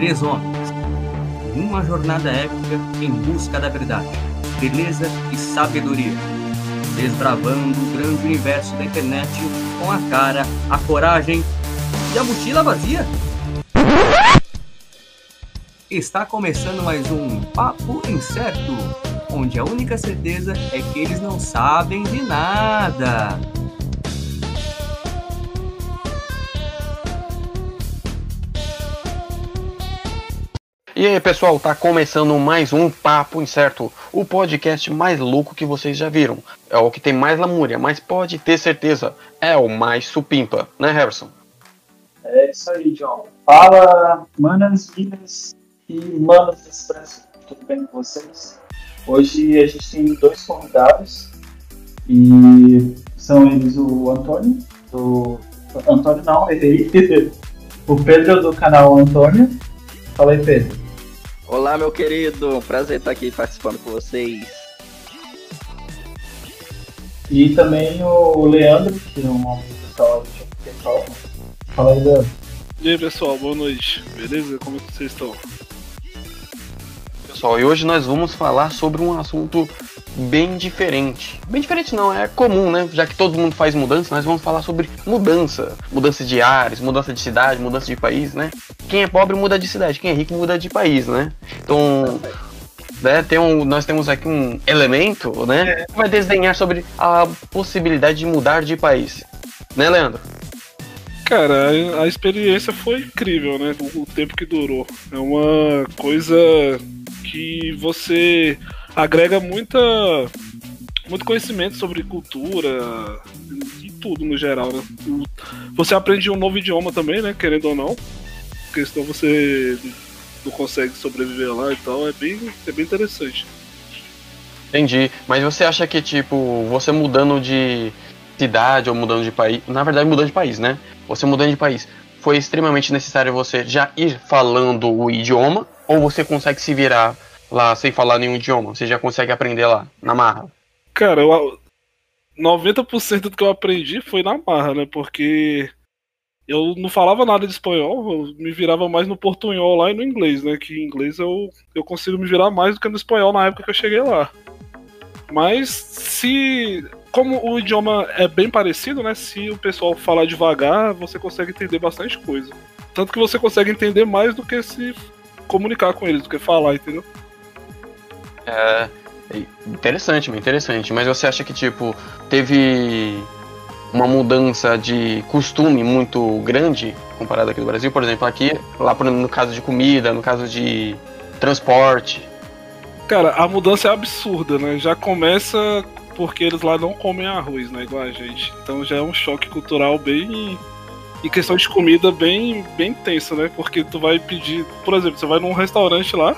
Três homens. Uma jornada épica em busca da verdade, beleza e sabedoria. Desbravando o grande universo da internet com a cara, a coragem e a mochila vazia. Está começando mais um Papo Incerto, onde a única certeza é que eles não sabem de nada. E aí, pessoal, tá começando mais um Papo Incerto, o podcast mais louco que vocês já viram. É o que tem mais lamúria, mas pode ter certeza, é o mais supimpa, né, Harrison? É isso aí, John. Fala, manas, minas e manos Expresso, tudo bem com vocês? Hoje a gente tem dois convidados e são eles o Antônio, do. Antônio não, errei. o Pedro do canal Antônio. Fala aí, Pedro. Olá, meu querido. Prazer estar aqui participando com vocês. E também o Leandro, que é um pessoal pessoal. Fala aí, Leandro. E aí, pessoal, boa noite. Beleza? Como é que vocês estão? Pessoal, e hoje nós vamos falar sobre um assunto bem diferente. Bem diferente não, é comum, né? Já que todo mundo faz mudança, nós vamos falar sobre mudança. Mudança de ares, mudança de cidade, mudança de país, né? Quem é pobre muda de cidade, quem é rico muda de país, né? Então, né, tem um, nós temos aqui um elemento, né? Que vai desenhar sobre a possibilidade de mudar de país. Né, Leandro? Cara, a, a experiência foi incrível, né? O, o tempo que durou. É uma coisa que você agrega muita muito conhecimento sobre cultura e tudo no geral, né? Você aprende um novo idioma também, né? Querendo ou não. Porque senão você não consegue sobreviver lá e tal. É bem, é bem interessante. Entendi. Mas você acha que, tipo, você mudando de cidade ou mudando de país. Na verdade, mudando de país, né? Você mudando de país. Foi extremamente necessário você já ir falando o idioma? Ou você consegue se virar lá sem falar nenhum idioma? Você já consegue aprender lá, na marra? Cara, eu, 90% do que eu aprendi foi na marra, né? Porque eu não falava nada de espanhol, eu me virava mais no portunhol lá e no inglês, né? Que em inglês eu, eu consigo me virar mais do que no espanhol na época que eu cheguei lá. Mas se. Como o idioma é bem parecido, né? Se o pessoal falar devagar, você consegue entender bastante coisa. Tanto que você consegue entender mais do que se comunicar com eles, do que falar, entendeu? É. Interessante, interessante. Mas você acha que, tipo, teve uma mudança de costume muito grande comparado aqui do Brasil? Por exemplo, aqui, lá no caso de comida, no caso de transporte. Cara, a mudança é absurda, né? Já começa porque eles lá não comem arroz, né? Igual a gente. Então já é um choque cultural bem. E questão de comida bem, bem tensa, né? Porque tu vai pedir. Por exemplo, você vai num restaurante lá,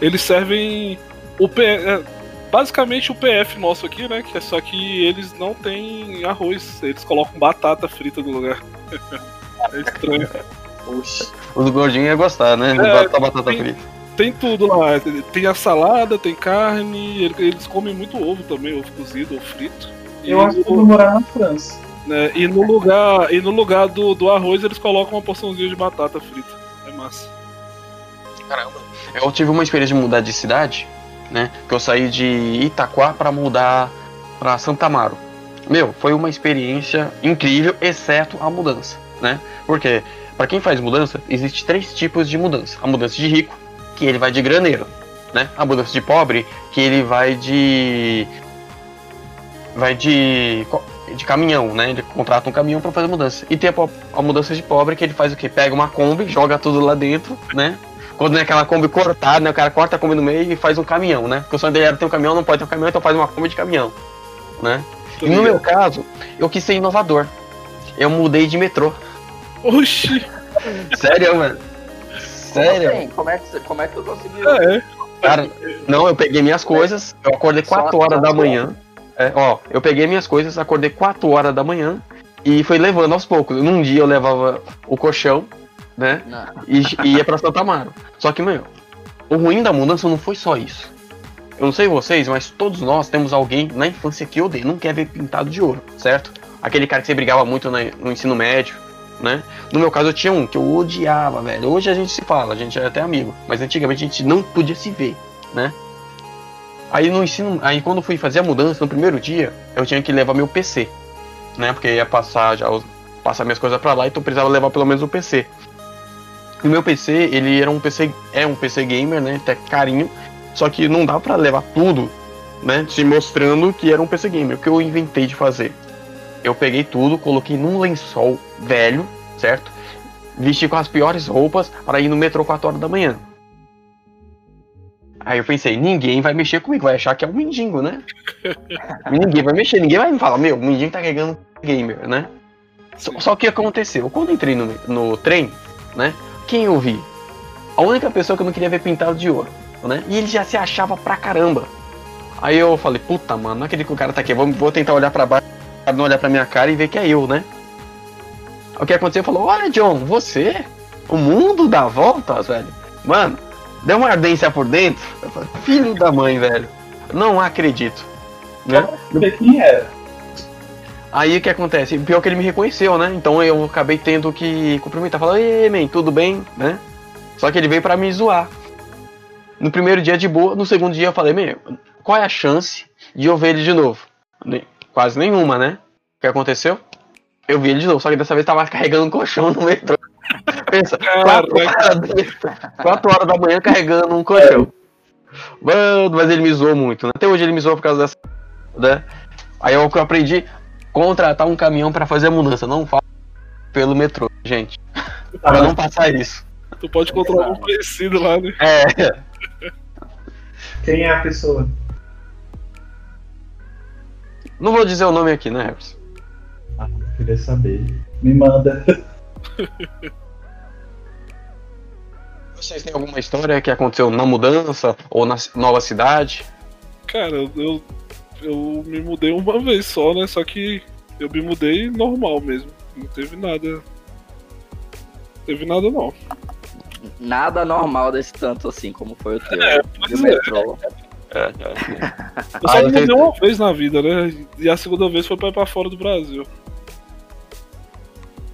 eles servem o P... basicamente o PF nosso aqui, né? Que é só que eles não têm arroz, eles colocam batata frita no lugar. é estranho. Poxa. Os gordinhos iam gostar, né? É, Botar batata tem- frita. Tem tudo lá, tem a salada, tem carne, ele- eles comem muito ovo também, ovo cozido, ovo frito. E, Eu acho que eu vou morar na França. né, e no lugar, e no lugar do, do arroz eles colocam uma porçãozinha de batata frita. É massa. Caramba. Eu tive uma experiência de mudar de cidade, né? Que eu saí de Itaquá pra mudar pra Santa Amaro. Meu, foi uma experiência incrível, exceto a mudança, né? Porque, pra quem faz mudança, existe três tipos de mudança. A mudança de rico, que ele vai de graneiro, né? A mudança de pobre, que ele vai de vai de de caminhão, né? Ele contrata um caminhão pra fazer mudança. E tem a, a mudança de pobre, que ele faz o quê? Pega uma Kombi, joga tudo lá dentro, né? Quando é aquela Kombi cortada, né? O cara corta a Kombi no meio e faz um caminhão, né? Porque o sonho dele era ter um caminhão, não pode ter um caminhão, então faz uma Kombi de caminhão, né? E no meu caso, eu quis ser inovador. Eu mudei de metrô. Oxi! Sério, mano. Sério. Assim, como, é que, você- como é que tu conseguiu? É, Cara, não, eu peguei minhas coisas, eu acordei Só 4 horas da manhã. É, ó, eu peguei minhas coisas, acordei 4 horas da manhã e fui levando aos poucos. Num dia eu levava o colchão, né? E, e ia pra Santa Amaro. Só que, meu, o ruim da mudança não foi só isso. Eu não sei vocês, mas todos nós temos alguém na infância que odeia, não quer ver pintado de ouro, certo? Aquele cara que você brigava muito no ensino médio, né? No meu caso eu tinha um que eu odiava, velho. Hoje a gente se fala, a gente é até amigo, mas antigamente a gente não podia se ver, né? Aí no ensino, aí quando eu fui fazer a mudança no primeiro dia, eu tinha que levar meu PC, né? Porque ia passar já passar minhas coisas pra lá, então precisava levar pelo menos o PC. E o meu PC, ele era um PC, é um PC gamer, né? Até carinho, só que não dá pra levar tudo, né? Se mostrando que era um PC gamer. O que eu inventei de fazer? Eu peguei tudo, coloquei num lençol velho, certo? Vesti com as piores roupas para ir no metrô 4 horas da manhã. Aí eu pensei, ninguém vai mexer comigo, vai achar que é um mendigo, né? ninguém vai mexer, ninguém vai me falar, meu, o mendigo tá carregando gamer, né? Só, só que aconteceu, quando entrei no, no trem, né? Quem eu vi? A única pessoa que eu não queria ver pintado de ouro, né? E ele já se achava pra caramba. Aí eu falei, puta, mano, não acredito que o cara tá aqui, vou, vou tentar olhar pra baixo, não olhar pra minha cara e ver que é eu, né? O que aconteceu? Falou, olha, John, você? O mundo dá voltas, velho. Mano, deu uma ardência por dentro. Falei, filho da mãe, velho. Não acredito. Né? Ver quem era. Aí o que acontece? Pior que ele me reconheceu, né? Então eu acabei tendo que cumprimentar, falar, ei, man, tudo bem, né? Só que ele veio pra me zoar. No primeiro dia de boa, no segundo dia eu falei, meu, qual é a chance de eu ver ele de novo? Quase nenhuma, né? O que aconteceu? Eu vi ele de novo, só que dessa vez tava carregando um colchão no metrô. Pensa, quatro horas, quatro horas da manhã carregando um colchão. Mano, mas ele me zoou muito, né? Até hoje ele me zoou por causa dessa. Né? Aí eu, que eu aprendi contratar um caminhão pra fazer a mudança. Não faça pelo metrô, gente. Pra não passar isso. Tu pode controlar um conhecido lá, né? É. Quem é a pessoa? Não vou dizer o nome aqui, né, Harris? Ah, queria saber. Me manda. Vocês têm alguma história que aconteceu na mudança ou na nova cidade? Cara, eu, eu me mudei uma vez só, né? Só que eu me mudei normal mesmo. Não teve nada. Não teve nada não. Nada normal desse tanto assim como foi o teu. É, do é. metrô. Eu só Ah, me mudei uma vez na vida, né? E a segunda vez foi pra ir pra fora do Brasil.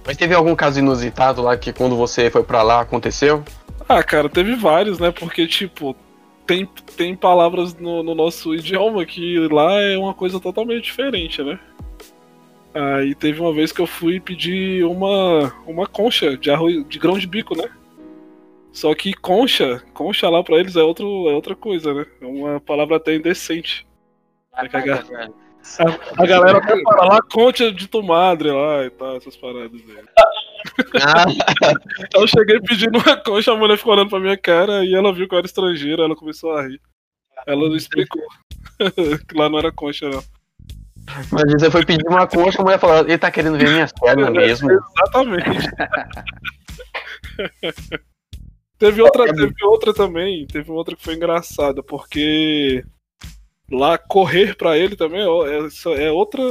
Mas teve algum caso inusitado lá que quando você foi pra lá aconteceu? Ah, cara, teve vários, né? Porque, tipo, tem, tem palavras no, no nosso idioma que lá é uma coisa totalmente diferente, né? Aí teve uma vez que eu fui pedir uma, uma concha de arroz de grão de bico, né? Só que concha, concha lá pra eles é, outro, é outra coisa, né? É uma palavra até indecente. É que a, ga- a- a galera até fala lá concha de tu madre lá e tal, essas paradas aí. Ah, eu cheguei pedindo uma concha, a mulher ficou olhando pra minha cara e ela viu que eu era estrangeiro, ela começou a rir. Ela não explicou que lá não era concha, não. mas você foi pedir uma concha, a mulher falou, ele tá querendo ver minhas pernas mesmo. Exatamente. teve, outra, teve outra também, teve outra que foi engraçada, porque lá correr pra ele também é, é- é outra.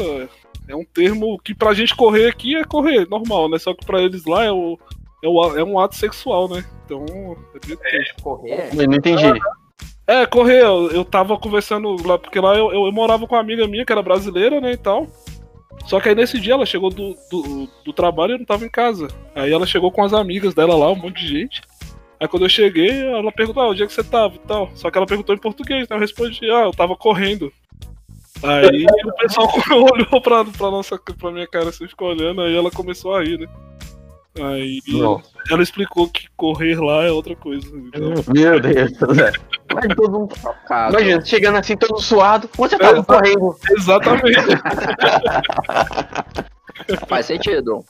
É um termo que pra gente correr aqui é correr, normal, né? Só que pra eles lá é, o, é, o- é um ato sexual, né? Então. É triste. Correr. Eu não entendi. É, correr, eu, eu tava conversando lá, porque lá eu, eu, eu morava com uma amiga minha que era brasileira, né, e tal. Só que aí nesse dia ela chegou do, do, do trabalho e eu não tava em casa. Aí ela chegou com as amigas dela lá, um monte de gente. Aí quando eu cheguei, ela perguntou, ah, onde é que você tava e tal. Só que ela perguntou em português, né? Eu respondi, ah, eu tava correndo. Aí o pessoal olhou pra, pra, nossa, pra minha cara assim, ficou olhando, aí ela começou a rir, né? Aí Nossa. ela explicou que correr lá é outra coisa. Então, Meu Deus. Mas todo mundo. Trocado. Imagina, chegando assim todo suado, você tava É. correndo? exatamente. Faz sentido.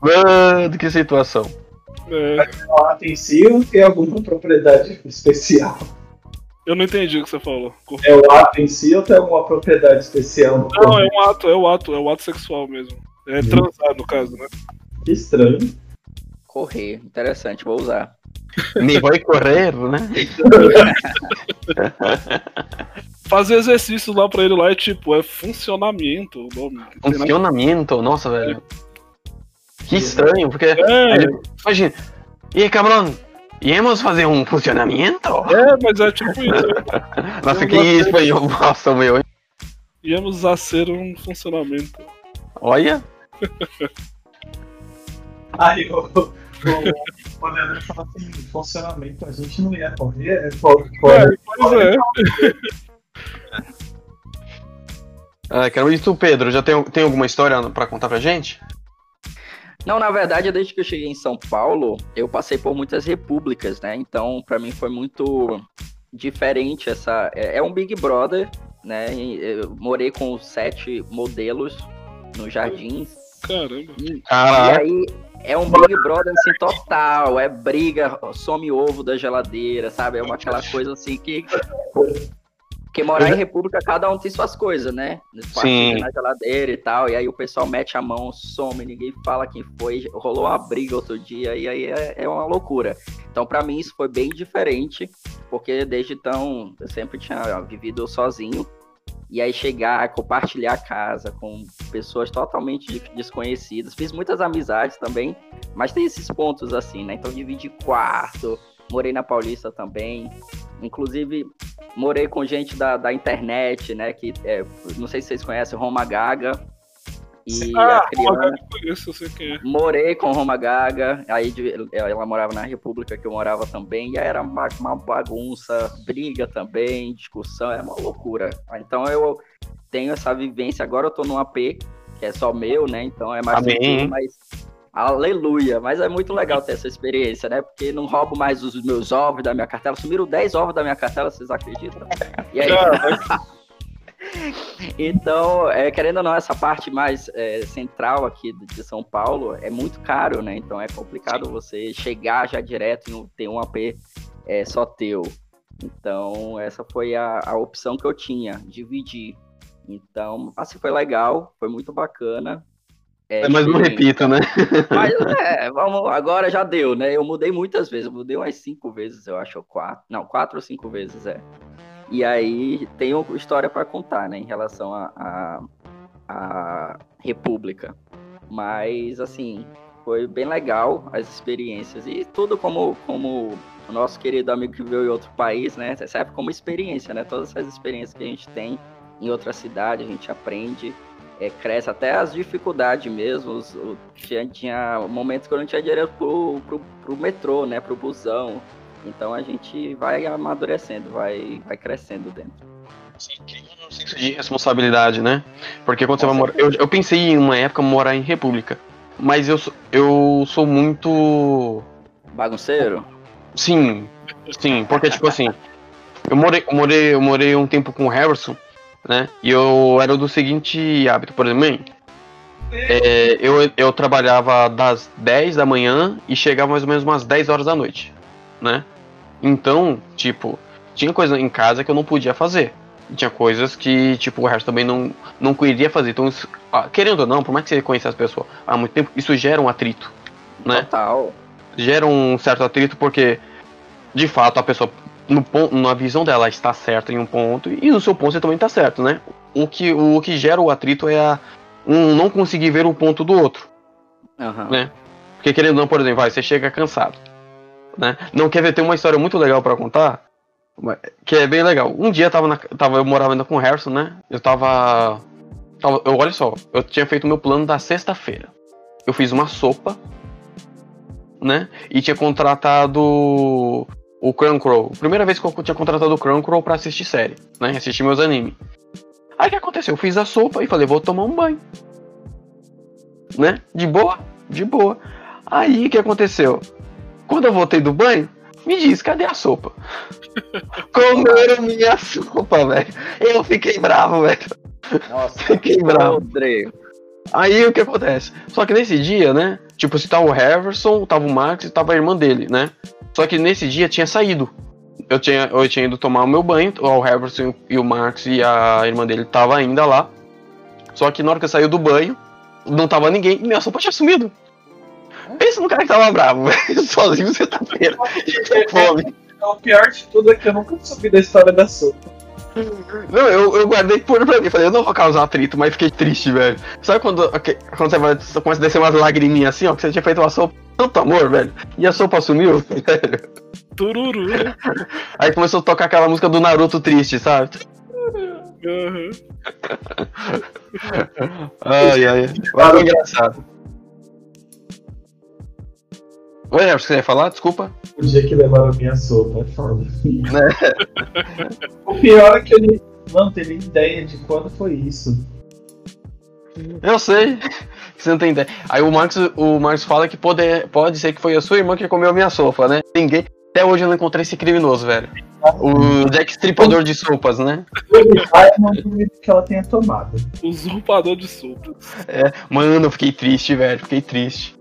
Mano, que situação. É, O ato em si ou tem alguma propriedade especial? Eu não entendi o que você falou. É o ato em si ou tem alguma propriedade especial no Não, corpo? é um ato, é o ato, é o ato sexual mesmo. É transar, no caso, né? Que estranho. Correr. Interessante, vou usar. Me vai correr, né? Fazer exercício lá pra ele lá é tipo, é funcionamento o nome. Não tem nada- Funcionamento, nossa, velho. Que estranho, porque. É, Ele- Imagina. E aí, cabrão? Íamos fazer um funcionamento? é, mas é tipo isso. né? Nossa, que espanhol. Nossa, meu. a ser um funcionamento. Olha. Aí o, o, o Leandro fala assim, funcionamento, a gente não ia correr, é, É, pois é. Ah, quero tu, Pedro. Já tem, tem alguma história pra contar pra gente? Não, na verdade, desde que eu cheguei em São Paulo, eu passei por muitas repúblicas, né? Então, pra mim foi muito diferente essa. É é um Big Brother, né? Eu morei com sete modelos no jardim. Caramba. E, e aí é um Big Brother assim total, é briga, some ovo da geladeira, sabe? É uma aquela coisa assim que. Porque morar em república, cada um tem suas coisas, né? Sim. Na geladeira e tal. E aí o pessoal mete a mão, some, ninguém fala quem foi. Rolou uma briga outro dia, e aí é, é uma loucura. Então, pra mim, isso foi bem diferente, porque desde então eu sempre tinha vivido sozinho. E aí chegar, compartilhar a casa com pessoas totalmente de- desconhecidas. Fiz muitas amizades também, mas tem esses pontos assim, né? Então dividi quarto, morei na Paulista também. Inclusive, morei com gente da, da internet, né? Que é, não sei se vocês conhecem Roma Gaga. E Ah, a Criana. eu conheço, eu sei quem é. Morei com Roma Gaga, aí de- ela morava na República que eu morava também, e aí era uma, uma bagunça, briga também, discussão, era uma loucura. Então eu tenho essa vivência, agora eu tô num AP, que é só meu, né? Então é mais Amém. tranquilo, mas aleluia. Mas é muito legal ter essa experiência, né? Porque não roubo mais os meus ovos da minha cartela. Sumiram 10 ovos da minha cartela, vocês acreditam? E aí, então, é, querendo ou não, essa parte mais é, central aqui de São Paulo é muito caro, né? Então é complicado você chegar já direto e ter um AP é, só teu. Então, essa foi a, a opção que eu tinha, dividir. Então, assim, foi legal, foi muito bacana. É, Mas não repita, né? Mas é, vamos, agora já deu, né? Eu mudei muitas vezes, eu mudei umas cinco vezes, eu acho, ou quatro. Não, quatro ou cinco vezes, é. E aí tem uma história para contar, né, em relação à a, a, República. Mas, assim, foi bem legal as experiências. E tudo como, como o nosso querido amigo que veio em outro país, né? Serve como experiência, né? Todas essas experiências que a gente tem em outra cidade, a gente aprende é, cresce até as dificuldades mesmo. Os, o- tinha, tinha momentos que eu não tinha dinheiro pro, pro, pro metrô, né? Pro busão. Então a gente vai amadurecendo, vai, vai crescendo dentro. Sim, cria um senso de responsabilidade, né? Porque quando você Com vai morar. Eu, eu pensei em uma época morar em República. Mas eu, sou- eu sou muito. Bagunceiro? Sim, sim, porque tipo assim. Eu morei, eu morei, eu morei um tempo com o Harrison, né? E eu era do seguinte hábito, por exemplo, mãe, é, eu, eu trabalhava das 10 da manhã e chegava mais ou menos umas 10 horas da noite, né? Então, tipo, tinha coisa em casa que eu não podia fazer. Tinha coisas que, tipo, o Harrison também não, não queria fazer. Então, isso- ah, querendo ou não, por mais que você conheça as pessoas há muito tempo, isso gera um atrito, né? Total. gera um certo atrito porque de fato a pessoa no ponto, na visão dela está certa em um ponto e no seu ponto você também está certo, né? O que o que gera o atrito é a, um não conseguir ver o ponto do outro, Aham. né? Porque querendo ou não, por exemplo, vai, você chega cansado, né? Não quer ver tem uma história muito legal para contar, que é bem legal. Um dia eu tava, na, tava eu morava ainda com o Harrison, né? Eu tava, tava eu olha só, eu tinha feito meu plano da sexta-feira. Eu fiz uma sopa né? E tinha contratado o Crunchyroll. Primeira vez que eu tinha contratado o Crunchyroll pra assistir série, né? Assistir meus animes. Aí o que aconteceu? Eu fiz a sopa e falei, vou tomar um banho. Né? De boa? De boa. Aí o que aconteceu? Quando eu voltei do banho, me diz, cadê a sopa? Comeram minha sopa, velho. Eu fiquei bravo, velho. Nossa, Fiquei bravo. podre. Aí o que acontece? Só que nesse dia, né? Tipo, se tava o Harrison, tava o Max e tava a irmã dele, né? Só que nesse dia tinha saído. Eu tinha, eu tinha ido tomar o meu banho, o Harrison e o Max e a irmã dele tava ainda lá. Só que na hora que eu saí do banho, não tava ninguém e minha sopa tinha sumido. Pensa no cara que tava bravo, velho. Sozinho você tá fome. O pior de tudo é que eu nunca soube da história da sopa. Não, eu, eu guardei por pra mim. Falei, eu não vou causar atrito, mas fiquei triste, velho. Sabe quando, quando você, vai, você começa a descer umas lagriminhas assim, ó, que você tinha feito uma sopa, tanto amor, velho. E a sopa sumiu, velho. Tururu, né? Aí começou a tocar aquela música do Naruto triste, sabe? Aham. Ai, ai. Mas foi engraçado. Oi, Everson, você ia falar? Desculpa. O dia que levaram a minha sopa, é foda. o pior é que eu nem- não tenho nem ideia de quando foi isso. Eu sei. Você não tem ideia. Aí o Marcos, o Marcos fala que pode, pode ser que foi a sua irmã que comeu a minha sopa, né? Ninguém. Até hoje eu não encontrei esse criminoso, velho. O Jack Stripador de sopas, né? Que ela tenha tomado. Usurpador de sopa. Mano, eu fiquei triste, velho. Fiquei triste.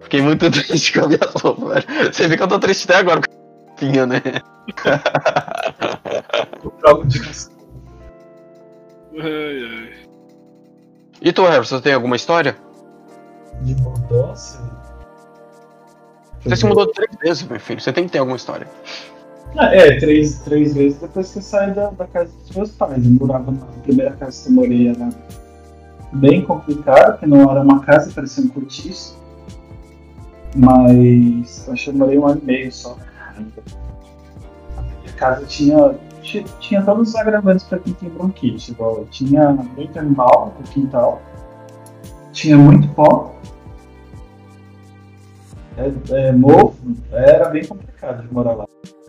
Fiquei muito triste com a minha sopa, velho. Você vê que eu tô triste até agora com a né? O Ai, ai. E tu, Harrison, você tem alguma história? De mudança. Você se mudou três vezes, meu filho. Você tem que ter alguma história. Ah, É, três, três vezes depois que eu saí da, da casa dos meus pais. Eu morava na primeira casa que eu morei, era bem complicado, porque não era uma casa, parecia um cortiço. Mas eu acho que eu morei um ano e meio só. A casa tinha, tinha, tinha todos os agravantes para quem tem bronquite. Igual, tinha muito animal no quintal, tinha muito pó. É, é, era bem complicado de morar lá.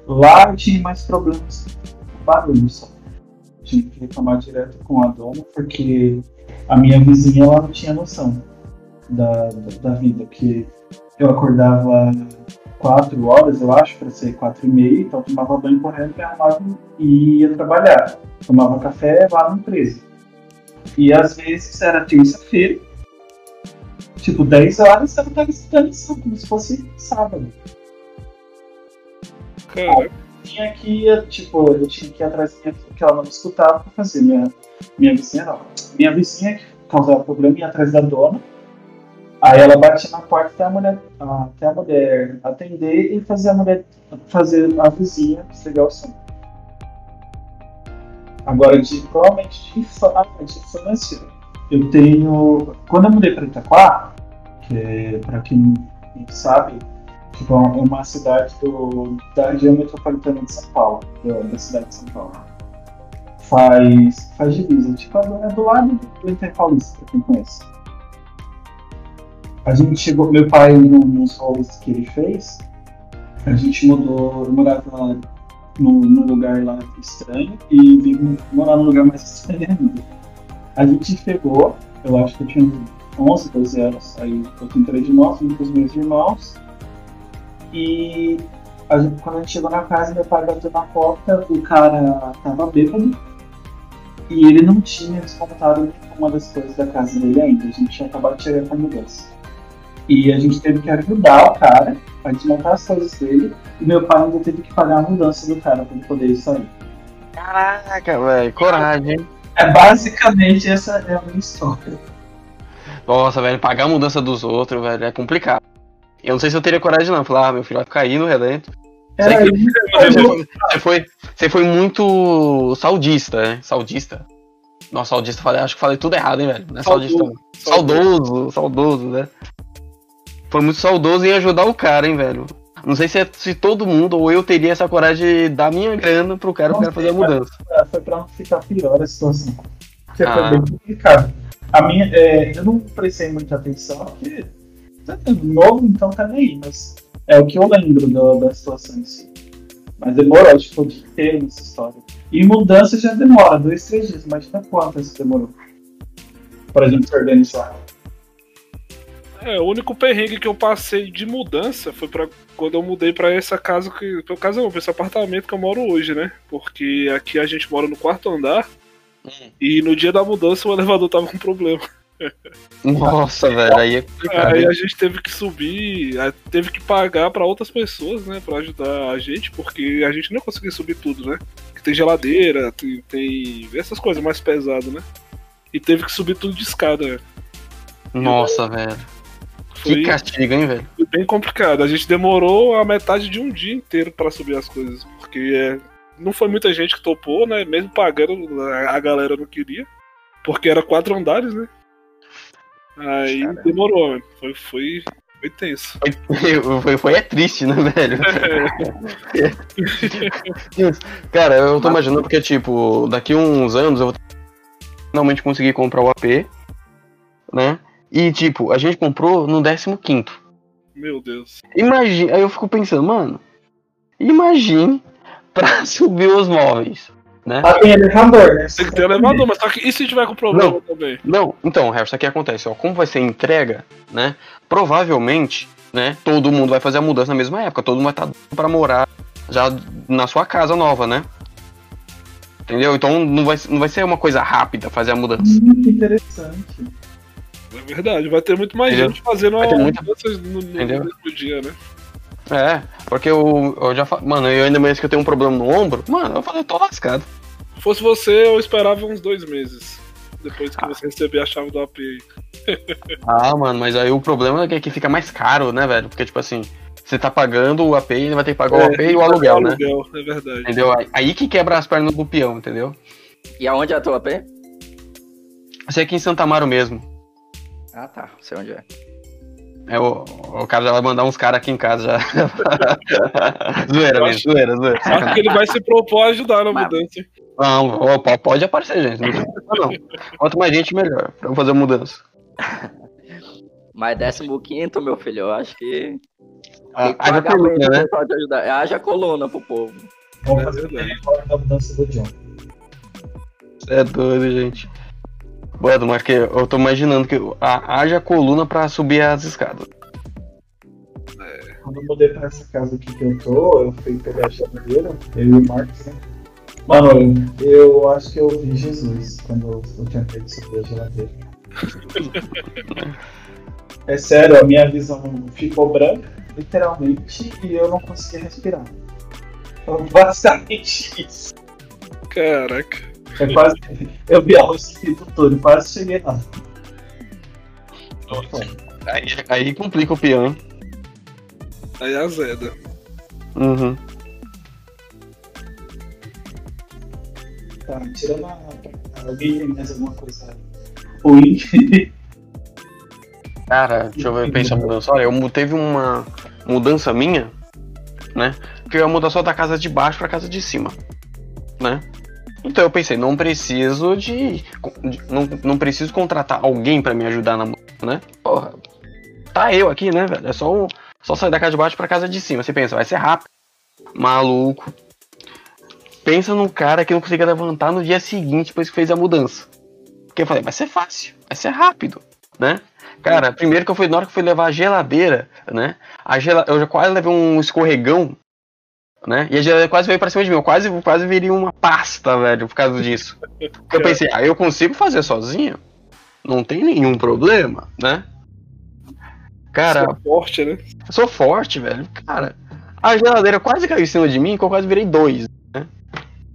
Lá eu tinha mais problemas com barulho só. Tinha que reclamar direto com a dona, porque a minha vizinha ela não tinha noção da, da, da vida, porque eu acordava quatro horas, eu acho, para ser quatro e meia, então tomava banho correndo, me arrumava e ia trabalhar. Tomava café lá na empresa. E às vezes era terça-feira, tipo 10 horas, eu tava estudando lição, como se fosse sábado Caraca. tinha que ir, tipo, eu tinha que ir atrás da minha que ela não me escutava pra fazer. Minha, minha vizinha não. Minha vizinha que causava problema ia atrás da dona. Aí ela batia na porta até a mulher, até a mulher atender e fazer a mulher fazer a vizinha desligar o som. Agora, de, provavelmente de, infância, eu tenho. Quando eu mudei para Itaquá, é, para quem sabe, tipo, é uma cidade do, da região metropolitana de São Paulo, da, da cidade de São Paulo. Faz, faz divisa, tipo, é do lado do Inter Paulista, pra quem conhece. A gente chegou, meu pai, nos rolos que ele fez, a gente mudou, morava lá num, num lugar lá estranho e vim morar num lugar mais estranho ainda. A gente pegou, eu acho que eu tinha 11, 12 anos, aí eu tenho três irmãos, vim com os meus irmãos, e a gente- quando a gente chegou na casa, meu pai bateu na porta, o cara tava bêbado e ele não tinha desmontado nenhuma das coisas da casa dele ainda. A gente tinha acabado de chegar com a mudança. E a gente teve que ajudar o cara a desmontar as coisas dele e meu pai ainda teve que pagar a mudança do cara para ele poder sair. Caraca, velho. Coragem. É basicamente essa é a minha história. Nossa, velho. Pagar a mudança dos outros, velho, é complicado. Eu não sei se eu teria coragem, não. Falar, ah, meu filho vai ficar aí no relento. Era Sei isso. Você foi, você foi, você foi muito saudista, né? Saudista. Nossa, saudista, falei, acho que falei tudo errado, hein, velho? Não é saudista, não. Saudoso, saudoso, né? Foi muito saudoso em ajudar o cara, hein, velho? Não sei se, é- se todo mundo ou eu teria essa coragem de dar minha grana pro cara, pro cara fazer a mudança. É, foi pra ficar pior a situação. Porque Ah. foi bem complicado. A minha, é, eu não prestei muita atenção, porque tá novo, então tá nem aí, mas é o que eu lembro da, da situação em si. Mas demorou, tipo, o dia inteiro nessa história. E mudança já demora, dois, três dias, imagina quantas demorou pra gente se organizar. É, o único perrengue que eu passei de mudança foi para quando eu mudei pra essa casa que. Pra casa não, pra esse apartamento que eu moro hoje, né? Porque aqui a gente mora no quarto andar e no dia da mudança o elevador tava com problema. Nossa, velho, aí é complicado. Aí a gente teve que subir, teve que pagar pra outras pessoas, né, Pra ajudar a gente, porque a gente não conseguia subir tudo, né? Que tem geladeira, tem, tem essas coisas mais pesadas, né? E teve que subir tudo de escada. né? Nossa, velho. Que castigo, hein, velho? foi bem complicado. A gente demorou a metade de um dia inteiro pra subir as coisas, porque é, não foi muita gente que topou, né? Mesmo pagando, a galera não queria, porque era quatro andares, né? Aí Caramba. demorou, mano. Foi, foi, foi tenso. Foi, foi é triste, né, velho? Cara, eu tô imaginando porque, tipo, daqui uns anos eu vou finalmente conseguir comprar o AP, né? E, tipo, a gente comprou no 15 Meu Deus. Imagine, aí eu fico pensando, mano, imagine pra subir os móveis, né? Ah, tem elevador, né? Tem que ter elevador, mas só que e se tiver com problema Não. também? Não, então, Harrison, o que acontece? Ó, como vai ser entrega, né? Provavelmente, né? Todo mundo vai fazer a mudança na mesma época. Todo mundo vai estar pra morar já na sua casa nova, né? Entendeu? Então não vai, não vai ser uma coisa rápida fazer a mudança. Hum, que interessante. É verdade, vai ter muito mais Entendeu? gente fazendo Vai a muita- mudança no, no mesmo dia, né? É, porque eu, eu já fa- Mano, eu ainda mais que eu tenho um problema no ombro, mano, eu falei, tô lascado. Se fosse você, eu esperava uns dois meses. Depois Ah. que você receber a chave do AP aí. Ah, mano, mas aí o problema é que fica mais caro, né, velho? Porque, tipo assim, você tá pagando o AP e ainda vai ter que pagar o AP e o aluguel, né? aluguel, é verdade. Entendeu? Aí- que quebra as pernas do peão, entendeu? E aonde é a tua P? Você aqui em Santa Amaro mesmo. Ah, tá. Sei onde é. É, o, o cara já vai mandar uns caras aqui em casa já. zoeira mesmo, acho- zoeira, zoeira. Acho que ele vai se propor a ajudar na Mas- mudança. Não, po- pode aparecer, gente. Não tem não. Quanto mais gente, melhor. Pra eu fazer a mudança. Mas 15, meu filho, eu acho que. Ah, haja coluna, né? te ajudar. Haja coluna pro povo. Vamos É fazer agora da mudança do John. É doido, gente. Mano, mas que eu tô imaginando que a- haja coluna pra subir as escadas. Quando eu mudei pra essa casa aqui que eu tô, eu fui pegar a geladeira, eu e o Marcos, né? Mano, eu acho que eu vi Jesus quando eu tinha feito subir a geladeira. É sério, a minha visão ficou branca, literalmente, e eu não conseguia respirar. Foi basicamente isso. Caraca. Eu quase. Eu vi a luz do tudo, quase cheguei lá. Aí, aí complica o peão, hein? Aí a Zeda. Uhum. Tá, tirando a. Alguém tem mais alguma coisa ruim? Cara, deixa eu ver, mudança. Olha, eu teve uma mudança minha, né? Que eu ia mudar só da casa de baixo pra casa de cima, né? Então eu pensei, não preciso de. não, não preciso contratar alguém pra me ajudar na mudança, né? Porra, tá eu aqui, né, velho? É só, só sair da casa de baixo pra casa de cima. Você pensa, vai ser rápido. Maluco. Pensa num cara que não conseguia levantar no dia seguinte depois que fez a mudança. Porque eu falei, vai ser fácil, vai ser rápido, né? Cara, primeiro que eu fui, na hora que eu fui levar a geladeira, né? A gela, eu já quase levei um escorregão, né? E a geladeira quase veio pra cima de mim. Eu quase, quase viria uma pasta, velho, por causa disso. Eu pensei, ah, eu consigo fazer sozinho? Não tem nenhum problema, né? Cara, Sua forte, né? eu sou forte, velho. Cara, a geladeira quase caiu em cima de mim, que eu quase virei dois.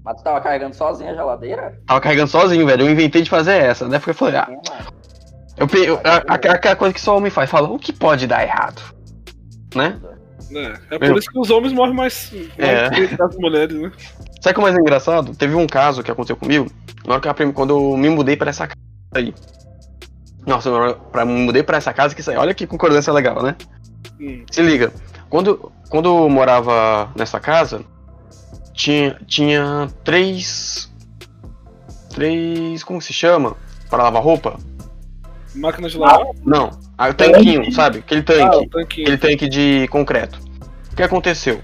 Mas tu tava carregando sozinho a geladeira? Tava carregando sozinho, velho. Eu inventei de fazer essa, né? Porque eu falei, ah, É, eu, eu, a- a- aquela coisa que só homem faz. Fala, o que pode dar errado? Né? É, é Meu. por isso que os homens morrem mais, mais É. que as mulheres, né? Sabe o que é mais engraçado? Teve um caso que aconteceu comigo, na hora que eu, quando eu me mudei pra essa casa aí. Nossa, pra, me mudei pra essa casa que aí. Olha que concordância legal, né? Hum. Se liga, quando, quando eu morava nessa casa, tinha, tinha três. Três. Como se chama? Para lavar roupa? Máquina de lavar? Não, ah, o tanquinho, sabe? Aquele Ah, tanque. tanquinho. aquele tanque de concreto. O que aconteceu?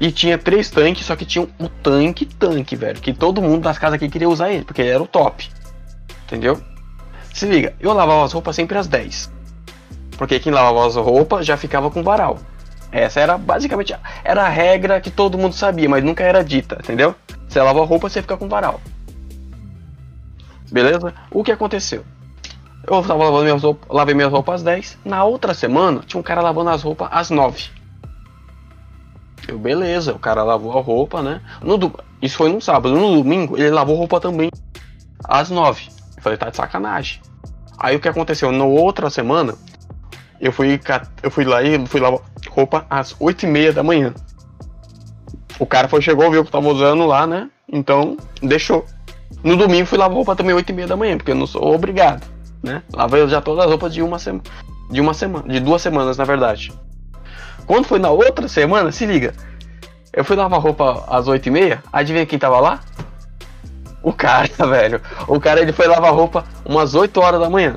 E tinha três tanques, só que tinha um tanque tanque, velho. Que todo mundo das casas aqui queria usar ele, porque ele era o top. Entendeu? Se liga, eu lavava as roupas sempre às 10. Porque quem lavava as roupas já ficava com varal. Essa era basicamente era a regra que todo mundo sabia, mas nunca era dita, entendeu? Você lava a roupa, você fica com varal. Beleza? O que aconteceu? Eu tava lavando minhas roupas, lavei minhas roupas às 10. Na outra semana, tinha um cara lavando as roupas às 9. Eu, beleza, o cara lavou a roupa, né? No Isso foi no sábado. No domingo, ele lavou roupa também às 9. Eu falei, tá de sacanagem. Aí o que aconteceu? Na outra semana, eu fui, eu fui lá e fui lavar roupa às 8 e meia da manhã. O cara foi, chegou, viu que eu tava usando lá, né? Então, deixou. No domingo fui lavar roupa também 8 e meia da manhã, porque eu não sou obrigado, né? Lavei já todas as roupas de uma semana. De uma semana. De duas semanas, na verdade. Quando foi na outra semana, se liga. Eu fui lavar roupa às 8 e meia, adivinha quem tava lá? O cara, velho. O cara ele foi lavar roupa umas 8 horas da manhã.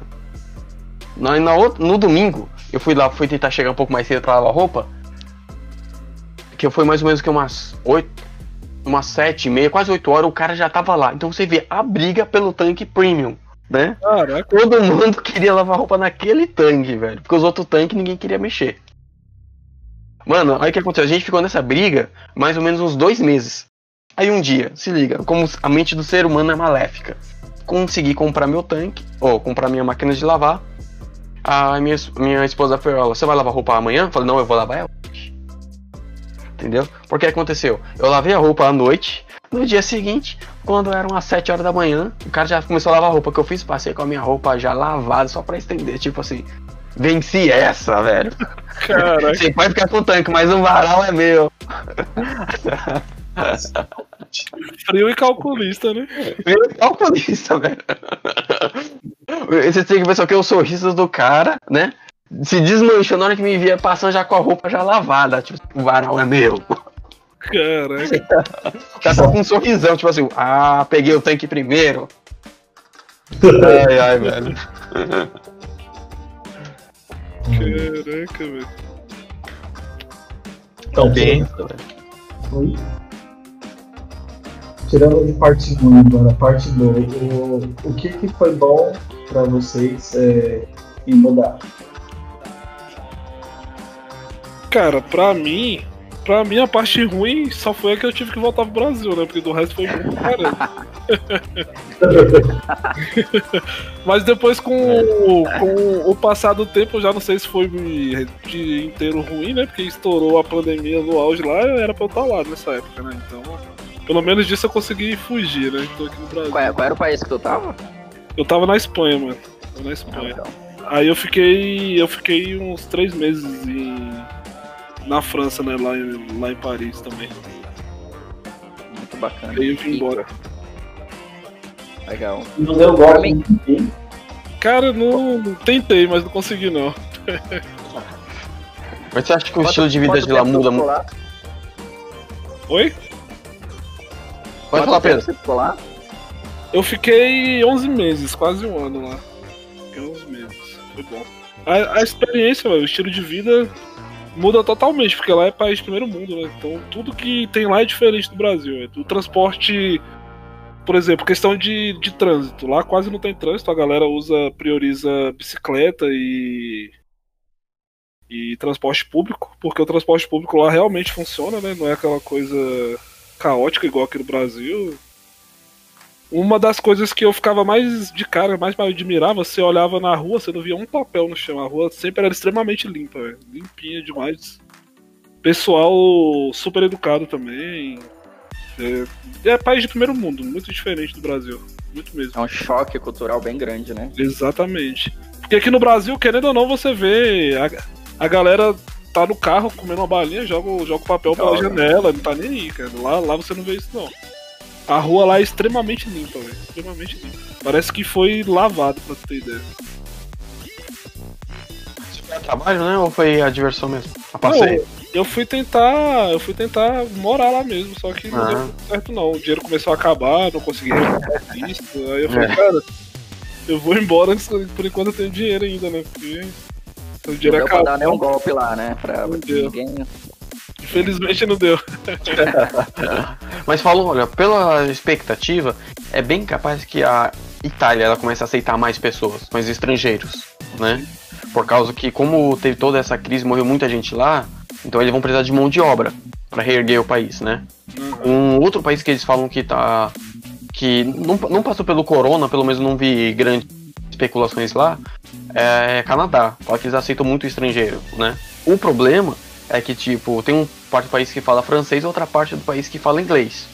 Na, na no domingo, eu fui lá, fui tentar chegar um pouco mais cedo pra lavar roupa. Que foi mais ou menos que umas 8, umas 7 e meia, quase 8 horas, o cara já tava lá. Então você vê a briga pelo tanque premium, né? Caraca. Todo mundo queria lavar roupa naquele tanque, velho. Porque os outros tanques ninguém queria mexer. Mano, aí o que aconteceu? A gente ficou nessa briga mais ou menos uns dois meses. Aí um dia, se liga, como a mente do ser humano é maléfica. Consegui comprar meu tanque, ou comprar minha máquina de lavar. A minha, minha esposa falou, você vai lavar roupa amanhã? Eu falei, não, eu vou lavar ela. Entendeu? Porque aconteceu? Eu lavei a roupa à noite. No dia seguinte, quando eram as 7 horas da manhã, o cara já começou a lavar a roupa que eu fiz, passei com a minha roupa já lavada, só pra estender. Tipo assim, venci essa, velho. Caraca. Você pode ficar com o tanque, mas o varal é meu. Frio e calculista, né? Meu calculista, velho. Você tem que ver só que os sorrisos do cara, né? Se desmanchou na hora que me via passando já com a roupa já lavada. Tipo, o varal é meu. Caraca. Tá com um sorrisão, tipo assim, ah, peguei o tanque primeiro. Ai, ai, velho. Caraca, velho. Então, Bem, Oi? Tirando de parte ruim agora, parte boa, o, o que, que foi bom pra vocês é, em mudar? Cara, pra mim, pra mim a parte ruim só foi a que eu tive que voltar pro Brasil, né? Porque do resto foi bom pra caramba. Mas depois com, o- com o passar do tempo, eu já não sei se foi de inteiro ruim, né? Porque estourou a pandemia no auge lá, era pra eu estar lá nessa época, né? Então, pelo menos disso eu consegui fugir, né? Tô aqui no Brasil. Qual, é- qual era o país que tu tava? Eu tava na Espanha, mano. Tava na Ah, Espanha. então. Aí eu fiquei. Eu fiquei uns três meses em. Na França, né? Lá em, lá em Paris também. Muito bacana. Aí eu vim embora. Legal. Não deu golpe em ninguém? Cara, não, tentei, mas não consegui não. Mas você acha que o Quanto- estilo de vida de lá muda muito? lá? Oi? Pode falar, Pedro. Você ficou lá? Eu fiquei 11 meses, quase um ano lá. Fiquei 11 meses. Foi bom. A, a experiência, velho, o estilo de vida muda totalmente, porque lá é país de primeiro mundo, né? Então tudo que tem lá é diferente do Brasil. né? O transporte, por exemplo, questão de, de trânsito. Lá quase não tem trânsito, a galera usa, prioriza bicicleta e. E transporte público, porque o transporte público lá realmente funciona, né? Não é aquela coisa caótica igual aqui no Brasil. Uma das coisas que eu ficava mais de cara, mais me admirava, você olhava na rua, você não via um papel no chão. A rua sempre era extremamente limpa, velho. limpinha demais. Pessoal super educado também. É, é país de primeiro mundo, muito diferente do Brasil. Muito mesmo. É um choque cultural bem grande, né? Exatamente. Porque aqui no Brasil, querendo ou não, você vê a, a galera tá no carro comendo uma balinha, joga, joga o papel pela janela, não tá nem aí, cara. Lá, lá você não vê isso, não. A rua lá é extremamente limpa, velho. Extremamente limpa. Parece que foi lavado, pra tu ter ideia. Isso foi a trabalho, né? Ou foi a diversão mesmo? A passeio? Eu fui tentar. Eu fui tentar morar lá mesmo, só que não Ah. deu certo não. O dinheiro começou a acabar, não consegui isso. Aí eu falei, É. cara, eu vou embora por enquanto eu tenho dinheiro ainda, né? Porque o Não dinheiro deu pra dar acabou. nenhum golpe lá, né? Pra Não ninguém. Infelizmente não deu. Mas falou, olha, pela expectativa, é bem capaz que a Itália ela comece a aceitar mais pessoas, mais estrangeiros, né? Por causa que, como teve toda essa crise, morreu muita gente lá, então eles vão precisar de mão de obra para reerguer o país, né? Um outro país que eles falam que tá. que não, não passou pelo corona, pelo menos não vi grandes especulações lá, é Canadá. Fala que eles aceitam muito estrangeiro, né? O problema é que, tipo, tem um parte do país que fala francês e outra parte do país que fala inglês.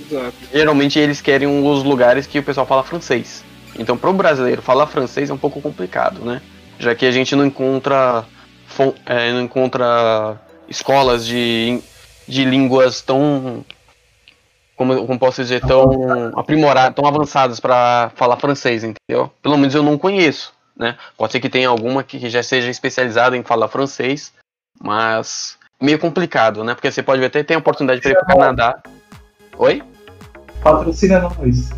Exato. Geralmente eles querem os lugares que o pessoal fala francês. Então, para o brasileiro falar francês é um pouco complicado, né? Já que a gente não encontra, é, não encontra escolas de, de línguas tão, como, como posso dizer, tão aprimoradas, tão avançadas para falar francês, entendeu? Pelo menos eu não conheço, né? Pode ser que tenha alguma que já seja especializada em falar francês, mas meio complicado, né? Porque você pode ver até tem a oportunidade para ir para o Canadá. Oi? Patrocina nós.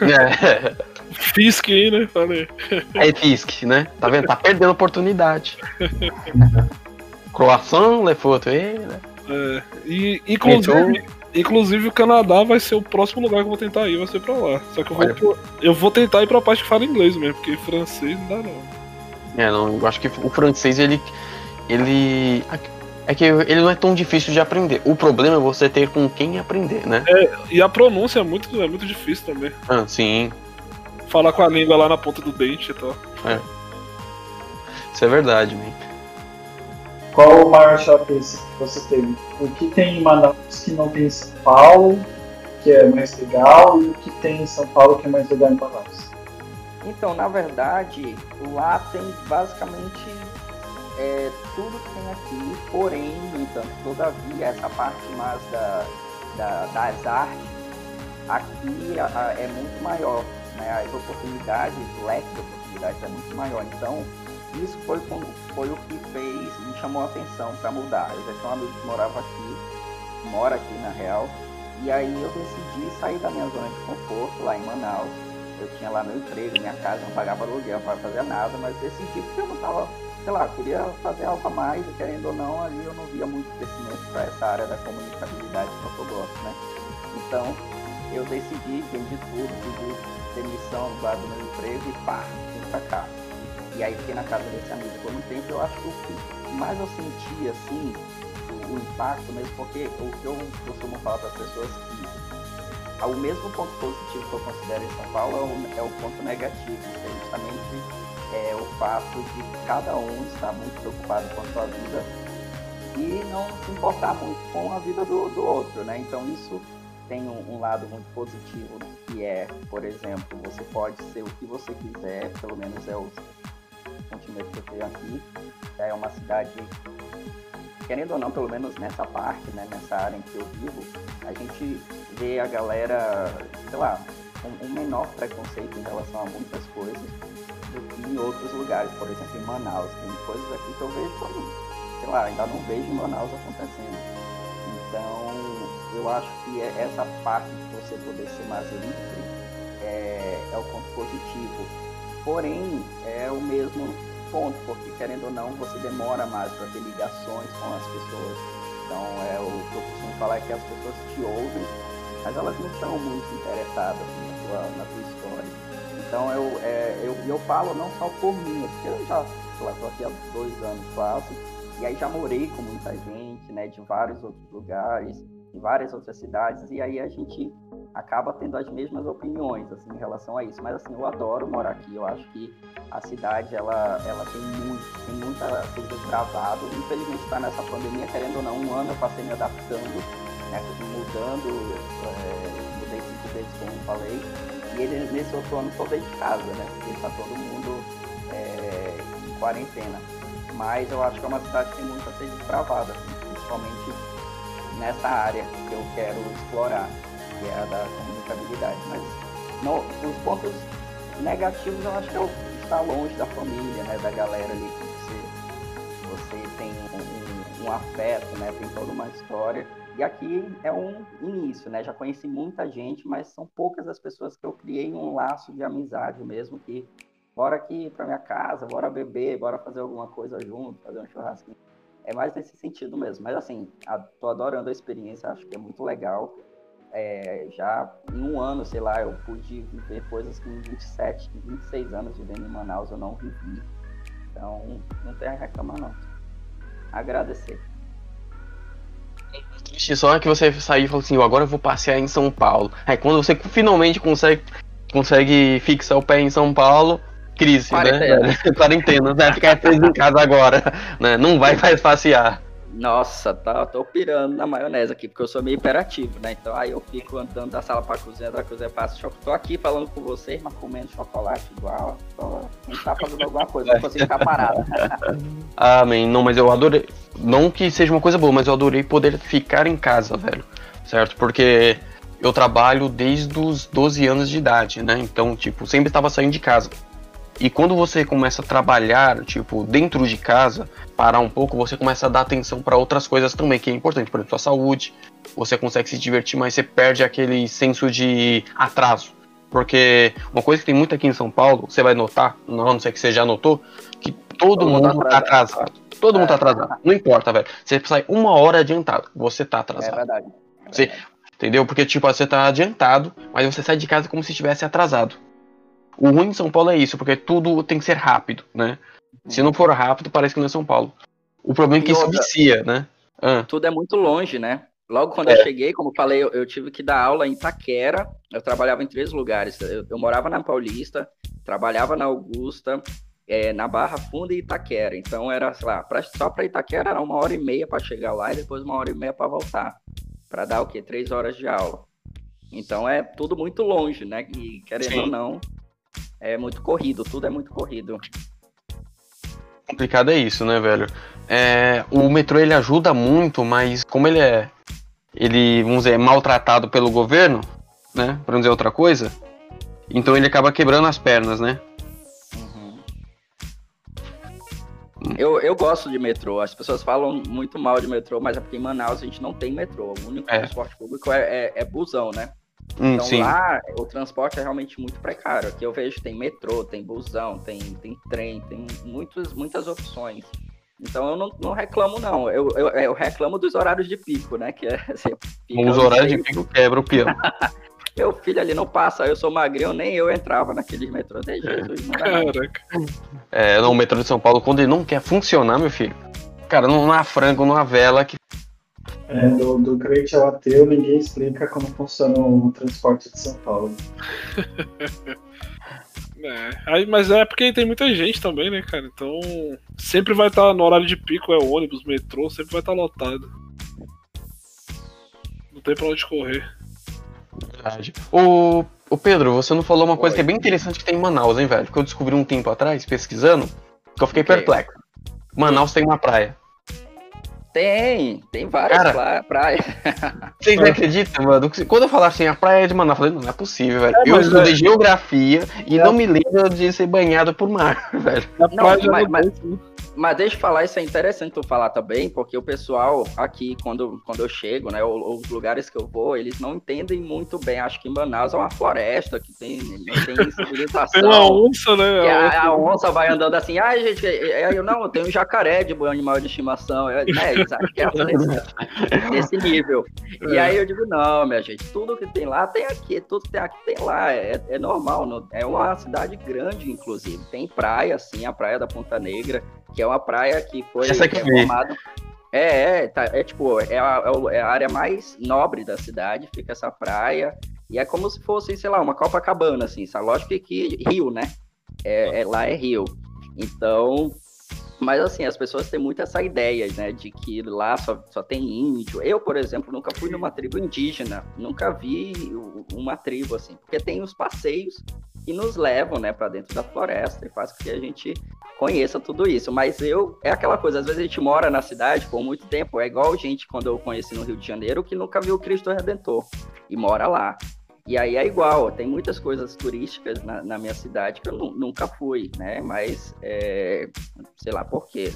É. Fisk aí, né? Falei. É Fisk, né? Tá vendo? Tá perdendo oportunidade. Croissant, Lefoto, né? É, e, inclusive, inclusive o Canadá vai ser o próximo lugar que eu vou tentar ir, vai ser pra lá. Só que eu vou, Olha. pro- eu vou tentar ir pra parte que fala inglês mesmo, porque francês não dá não. É, não, eu acho que o francês, ele. Ele. É que ele não é tão difícil de aprender. O problema é você ter com quem aprender, né? E a pronúncia é muito, é muito difícil também. Ah, sim. Falar com a língua lá na ponta do dente e tal. Isso é verdade, man. Qual o maior esse que você teve? O que tem em Manaus que não tem em São Paulo, que é mais legal, e o que tem em São Paulo que é mais legal em Manaus? Então, na verdade, lá tem basicamente é, tudo que tem aqui, porém, no entanto, todavia, essa parte mais da, da- das artes, aqui a- a- é muito maior, né? As oportunidades, o leque de oportunidades é muito maior. Então, isso foi, foi o que fez, me chamou a atenção para mudar. Eu já tinha um amigo que morava aqui, mora aqui na real, e aí eu decidi sair da minha zona de conforto lá em Manaus. Eu tinha lá meu emprego, minha casa, não pagava aluguel, não fazia nada, mas decidi porque eu não tava, sei lá, eu queria fazer algo a mais, querendo ou não, ali eu não via muito crescimento para essa área da comunicabilidade que eu gosto, né? Então, eu decidi, vendi tudo, pedi demissão lá do meu emprego e pá, vim pra cá. E aí fiquei na casa desse amigo por um tempo, eu acho que o que mais eu senti, assim, o, o impacto mesmo, porque o que eu costumo falar para as pessoas que o mesmo ponto positivo que eu considero em São Paulo é o, é o ponto negativo, que é justamente é, o fato de cada um estar muito preocupado com a sua vida e não se importar muito com a vida do, do outro, né? Então isso tem um, um lado muito positivo, que é, por exemplo, você pode ser o que você quiser, pelo menos é o sentimento que eu tenho aqui. É uma cidade, querendo ou não, pelo menos nessa parte, né, nessa área em que eu vivo, a gente vê a galera, sei lá, com um menor preconceito em relação a muitas coisas do que em outros lugares, por exemplo, em Manaus. Tem coisas aqui que eu vejo como, sei lá, ainda não vejo em Manaus acontecendo. Então, eu acho que é essa parte de você poder ser mais livre é, é o ponto positivo. Porém, é o mesmo ponto, porque querendo ou não, você demora mais para ter ligações com as pessoas. Então, é o que eu costumo falar é que as pessoas te ouvem, mas elas não estão muito interessadas na tua, na tua história. Então, eu, é, eu, eu falo não só por mim, porque eu já tô aqui há dois anos quase, e aí já morei com muita gente, né, de vários outros lugares, em várias outras cidades, e aí a gente acaba tendo as mesmas opiniões, assim, em relação a isso. Mas, assim, eu adoro morar aqui, eu acho que a cidade, ela, ela tem muito, tem muita coisa desbravado. Infelizmente está nessa pandemia, querendo ou não, um ano eu passei me adaptando, né, mudando, é, mudei cinco vezes, como falei, e ele, nesse outro ano dentro de casa, né, porque está todo mundo é, em quarentena. Mas eu acho que é uma cidade que tem muito a ser desbravada, assim, principalmente nessa área que eu quero explorar, que é a da comunicabilidade. Mas os pontos negativos eu acho que é estar longe da família, né, da galera ali que você, você tem um, um, um afeto, né, tem toda uma história. E aqui é um início, né? Já conheci muita gente, mas são poucas as pessoas que eu criei um laço de amizade mesmo, que bora aqui para minha casa, bora beber, bora fazer alguma coisa junto, fazer um churrasquinho. É mais nesse sentido mesmo. Mas assim, a, tô adorando a experiência, acho que é muito legal. É, já em um ano, sei lá, eu pude viver coisas que em 27, 26 anos vivendo em Manaus eu não vivi. Então, não tem a reclamar não. Agradecer. Triste só é que você sair e falou assim, agora eu vou passear em São Paulo. Aí quando você finalmente consegue, consegue fixar o pé em São Paulo, crise, Quarentena. né? Quarentena, né? Ficar preso em casa agora, né? Não vai mais passear. Nossa, tá, tô pirando na maionese aqui, porque eu sou meio hiperativo, né? Então aí eu fico andando da sala pra cozinha, da cozinha pra chocolate. Tô aqui falando com vocês, mas comendo chocolate igual. Tô, não tá fazendo alguma coisa, não consigo ficar parado. Ah, man, não, mas eu adorei. Não que seja uma coisa boa, mas eu adorei poder ficar em casa, velho. Certo? Porque eu trabalho desde os 12 anos de idade, né? Então, tipo, sempre estava saindo de casa. E quando você começa a trabalhar, tipo, dentro de casa, parar um pouco, você começa a dar atenção para outras coisas também, que é importante, por exemplo, sua saúde. Você consegue se divertir, mas você perde aquele senso de atraso. Porque uma coisa que tem muito aqui em São Paulo, você vai notar, não, sei que você já notou, que todo, Todo mundo mundo tá tá atrasado. Todo mundo tá atrasado. Não importa, velho. Você sai uma hora adiantado, você tá É atrasado. verdade. Sim. Entendeu? Porque, tipo, você tá adiantado, mas você sai de casa como se estivesse atrasado. O ruim de São Paulo é isso, porque tudo tem que ser rápido, né? Se não for rápido, parece que não é São Paulo. O problema é que isso vicia, né? Ah, Tudo é muito longe, né? Logo quando É. eu cheguei, como eu falei, eu, eu tive que dar aula em Itaquera. Eu trabalhava em três lugares. Eu, eu morava na Paulista, trabalhava na Augusta, é, na Barra Funda e Itaquera. Então era, sei lá, pra, só para Itaquera era uma hora e meia para chegar lá e depois uma hora e meia para voltar. Para dar o quê? Três horas de aula. Então é tudo muito longe, né? E querendo Sim. ou não, é muito corrido, tudo é muito corrido. complicado é isso, né, velho? É, o metrô ele ajuda muito, mas como ele é, ele, vamos dizer, é maltratado pelo governo, né? Pra não dizer outra coisa, então ele acaba quebrando as pernas, né? Uhum. Eu, eu gosto de metrô. As pessoas falam muito mal de metrô, mas é porque em Manaus a gente não tem metrô. O único É. transporte público é, é, é busão, né? Hum, Então sim. lá o transporte é realmente muito precário. Aqui eu vejo tem metrô, tem busão, tem, tem trem, tem muitas, muitas opções. Então eu não, não reclamo, não. Eu, eu, eu reclamo dos horários de pico, né? Que é, Os horários de pico quebra o peão. Meu filho ali não passa, eu sou magrinho, nem eu entrava naqueles metrôs. De Jesus, não. Caraca. É, não, o metrô de São Paulo, quando ele não quer funcionar, meu filho, cara, não, não há frango, não há vela, que É, do, do crente ao ateu, ninguém explica como funciona o transporte de São Paulo. É, aí, mas é porque tem muita gente também, né, cara? Então sempre vai estar no horário de pico, é ônibus, metrô, sempre vai estar lotado. Não tem pra onde correr. Verdade. Ô, ô Pedro, você não falou uma coisa Oi. que é bem interessante que tem em Manaus, hein, velho? Que eu descobri um tempo atrás, pesquisando, que eu fiquei O quê? perplexo. Manaus tem uma praia. Tem, tem várias Cara, praias. Vocês acreditam, mano? Quando eu falar assim, a praia é de Manaus, eu falei, não, não é possível, velho. É, eu mas estudei é- geografia e É. não me lembro de ser banhado por mar, velho. Não, mas- não mas-? Mas deixa eu falar, isso é interessante tu falar também, porque o pessoal aqui, quando, quando eu chego, né, ou, os lugares que eu vou, eles não entendem muito bem. Acho que em Manaus é uma floresta que tem, tem civilização. Tem uma onça, né? A a, a onça- vai andando assim, ai gente, é- é- eu não, tenho um jacaré de animal de estimação. É, né, eles acham que é desse, desse nível. E É. aí eu digo, não, minha gente, tudo que tem lá tem aqui, tudo que tem aqui tem lá. É, é normal, não- é uma cidade grande, inclusive. Tem praia, assim, a praia da Ponta Negra, que é uma praia que foi reformada. É, é, tá, é tipo, é a, é é a área mais nobre da cidade, fica essa praia. E é como se fosse, sei lá, uma Copacabana, assim, sabe? Lógico que Rio, né? É, é- lá é Rio. Então, mas assim, as pessoas têm muito essa ideia, né, de que lá só, só tem índio. Eu, por exemplo, nunca fui numa tribo indígena, nunca vi uma tribo assim, porque tem os passeios que nos levam, né, para dentro da floresta e faz com que a gente conheça tudo isso. Mas eu, é aquela coisa, às vezes a gente mora na cidade por muito tempo, é igual gente quando eu conheci no Rio de Janeiro que nunca viu o Cristo Redentor e mora lá. E aí é igual, tem muitas coisas turísticas na, na minha cidade que eu nu- nunca fui, né? Mas, é, sei lá por quê.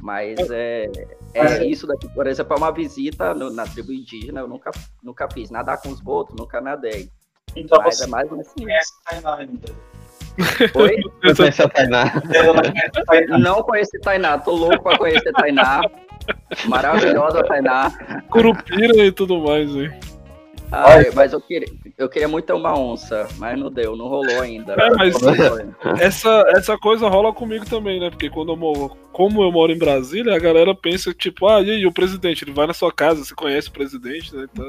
Mas é, é isso daqui, por exemplo, é uma visita no- na tribo indígena, eu nunca, nunca fiz. Nadar com os botos, nunca nadei. Então Mas você é mais assim. conhece a Tainá ainda. Oi? Eu conheci a Tainá. Ela não conhece a Tainá. Não conheci Tainá, tô louco pra conhecer Tainá. Maravilhosa Tainá. Curupira e tudo mais, hein? Ai, mas eu queria, eu queria muito ter uma onça, mas não deu, não rolou ainda. É, mas- Não. Essa, essa coisa rola comigo também, né? Porque quando eu moro, como eu moro em Brasília, a galera pensa, tipo, ah, e aí, o presidente? Ele vai na sua casa, você conhece o presidente, né? Então,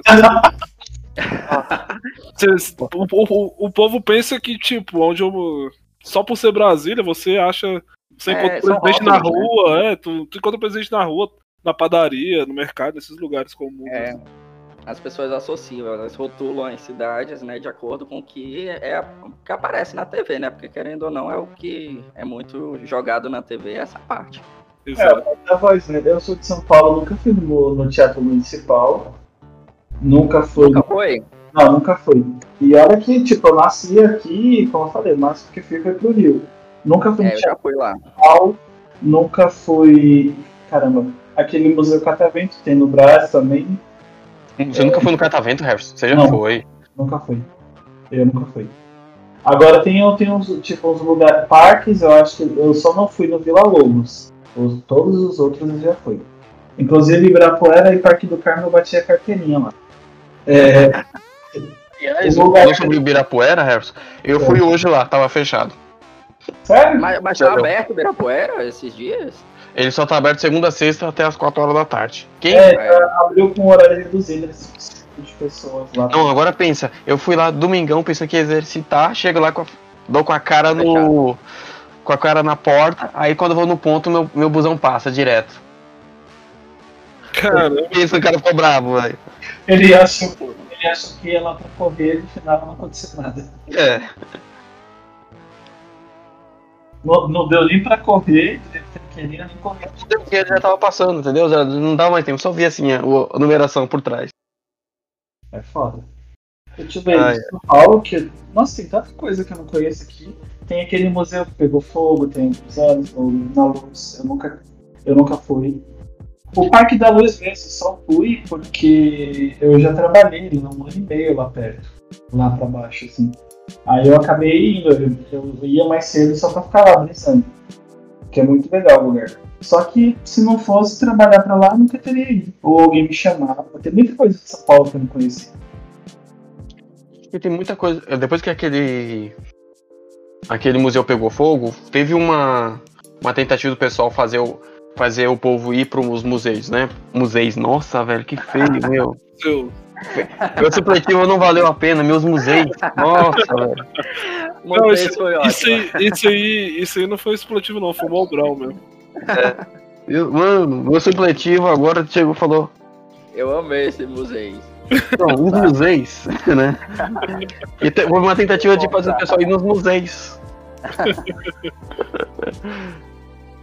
Cês- o, o- o povo pensa que, tipo, onde eu. Só por ser Brasília, você acha. Você É, encontra o presidente na né? rua, é, tu, tu encontra o presidente na rua, na padaria, no mercado, nesses lugares comuns. É, as pessoas associam, elas rotulam as cidades, né, de acordo com o que é que aparece na TV, né? Porque querendo ou não é o que é muito jogado na TV essa parte. Exato. É, a voz, né? Eu sou de São Paulo, nunca fui no, no Teatro Municipal. Nunca fui. Nunca foi? Não, nunca fui. E olha que, tipo, eu nasci aqui, como eu falei, mas que fui foi pro Rio. Nunca fui É, no eu Teatro já fui lá. Municipal, nunca fui. Caramba, aquele Museu Catavento tem no Brás também, Você nunca foi no catavento, Harrison? Você já Não. foi. nunca fui. Eu nunca fui. Agora tem, tem uns, tipo, uns lugares, parques, eu acho que eu só não fui no Vila Lobos. Os, todos os outros eu já fui. Inclusive Ibirapuera e Parque do Carmo eu bati a carteirinha lá. É, Aliás, O lugar- eu sobre o Ibirapuera, Harrison, eu fui hoje lá, tava fechado. sério? Mas, mas tá aberto o Ibirapuera esses dias? Ele só tá aberto segunda a sexta até as 4 horas da tarde. Quem? É, já abriu com horário reduzido de pessoas lá. Não, agora pensa, eu fui lá domingão pensando que ia exercitar, chego lá com a, dou com a cara no. com a cara na porta, aí quando eu vou no ponto, meu, meu busão passa direto. Caramba, Isso, o cara ficou bravo, velho. Ele achou, ele achou que ia lá pra correr e no final não aconteceu nada. É. Não, não deu nem pra correr, ele queria nem correr. Porque ele já tava passando, entendeu? Já não dava mais tempo, só via assim a, a numeração por trás. É foda. Deixa eu ver, Ah, é. São Paulo, que. Nossa, tem tanta coisa que eu não conheço aqui. Tem aquele museu que pegou fogo, tem os anos, o na luz, eu nunca, eu nunca fui. O Parque da Luz mesmo, só fui porque eu já trabalhei um ano e meio lá perto, lá pra baixo, assim. Aí eu acabei indo, eu, ia mais cedo só pra ficar lá brisando. Que é muito legal o lugar. Só que se não fosse trabalhar pra lá, nunca teria ido. Ou alguém me chamava. Tem muita coisa de São Paulo que eu não conhecia. E tem muita coisa. Depois que aquele. aquele museu pegou fogo, teve uma. uma tentativa do pessoal fazer o. fazer o povo ir para os museus, né? Museus, nossa, velho, que feio, meu. Meu supletivo não valeu a pena, meus museus. Nossa, velho. Não, isso, foi isso, aí, isso, aí, isso aí não foi explosivo, não, foi o Mobral mesmo. Eu- mano, meu supletivo agora chegou e falou. Eu amei esse museu. Não, os museus, né? E te- uma tentativa de fazer o pessoal ir nos museus.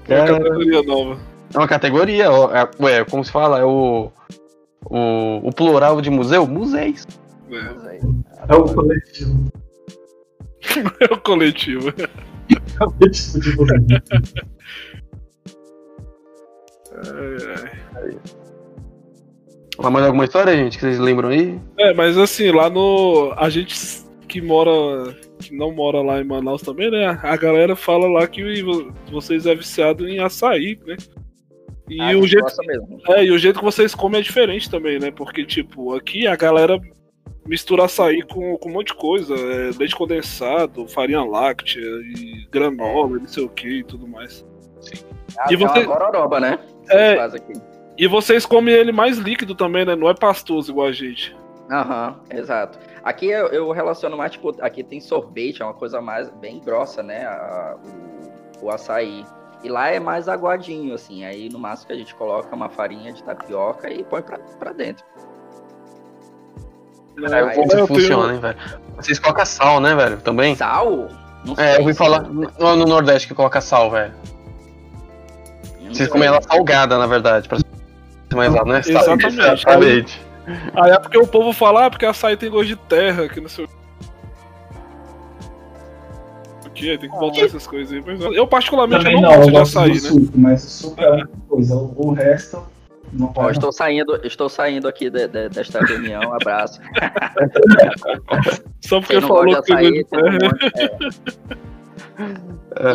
É uma categoria nova. É uma categoria, ó, é, ué, como se fala? É o, o, o plural de museu? Museus. É, É o coletivo. é o coletivo. É. É, é. Mas mais alguma história, gente, que vocês lembram aí? É, mas assim, lá no. A gente que mora. Que não mora lá em Manaus também, né? A galera fala lá que vo- vocês é viciado em açaí, né? E, Ah, o jeito, é, e o jeito que vocês comem é diferente também, né? Porque, tipo, aqui a galera mistura açaí com, com um monte de coisa. é, leite condensado, farinha láctea e granola, não sei o que e tudo mais. Ah, E você- uma gororoba, né? É. Vocês fazem aqui. E vocês comem ele mais líquido também, né? Não é pastoso igual a gente. Aham, exato. Aqui eu, eu relaciono mais, tipo, aqui tem sorvete, é uma coisa mais bem grossa, né? a- o, o açaí. E lá é mais aguadinho, assim. Aí no máximo que a gente coloca uma farinha de tapioca e põe pra, pra dentro. É, eu Como eu que funciona, hein, velho? Vocês colocam sal, né, velho? Também? Sal? Não É, eu ouvi falar no, no Nordeste que coloca sal, velho. Vocês comem ela salgada, na verdade. Pra ser mais exato, né? Sal- Exatamente. Exatamente. Aí é porque o povo fala, ah, porque açaí tem gosto de terra, que não sei o que, tem que botar essas coisas aí. Mas eu particularmente Também eu não, não eu gosto de açaí, né? suco, mas o suco é uma coisa. O resto não Ó, pode. estou saindo, estou saindo aqui de- de- desta reunião. Abraço. Só porque falou que açaí, de tem um monte, é.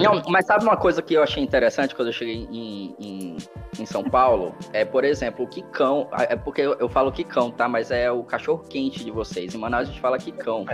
Não, mas sabe uma coisa que eu achei interessante quando eu cheguei em, em, em São Paulo? É, por exemplo, o quicão. É porque eu, eu falo quicão, tá? Mas é o cachorro quente de vocês. Em Manaus a gente fala quicão.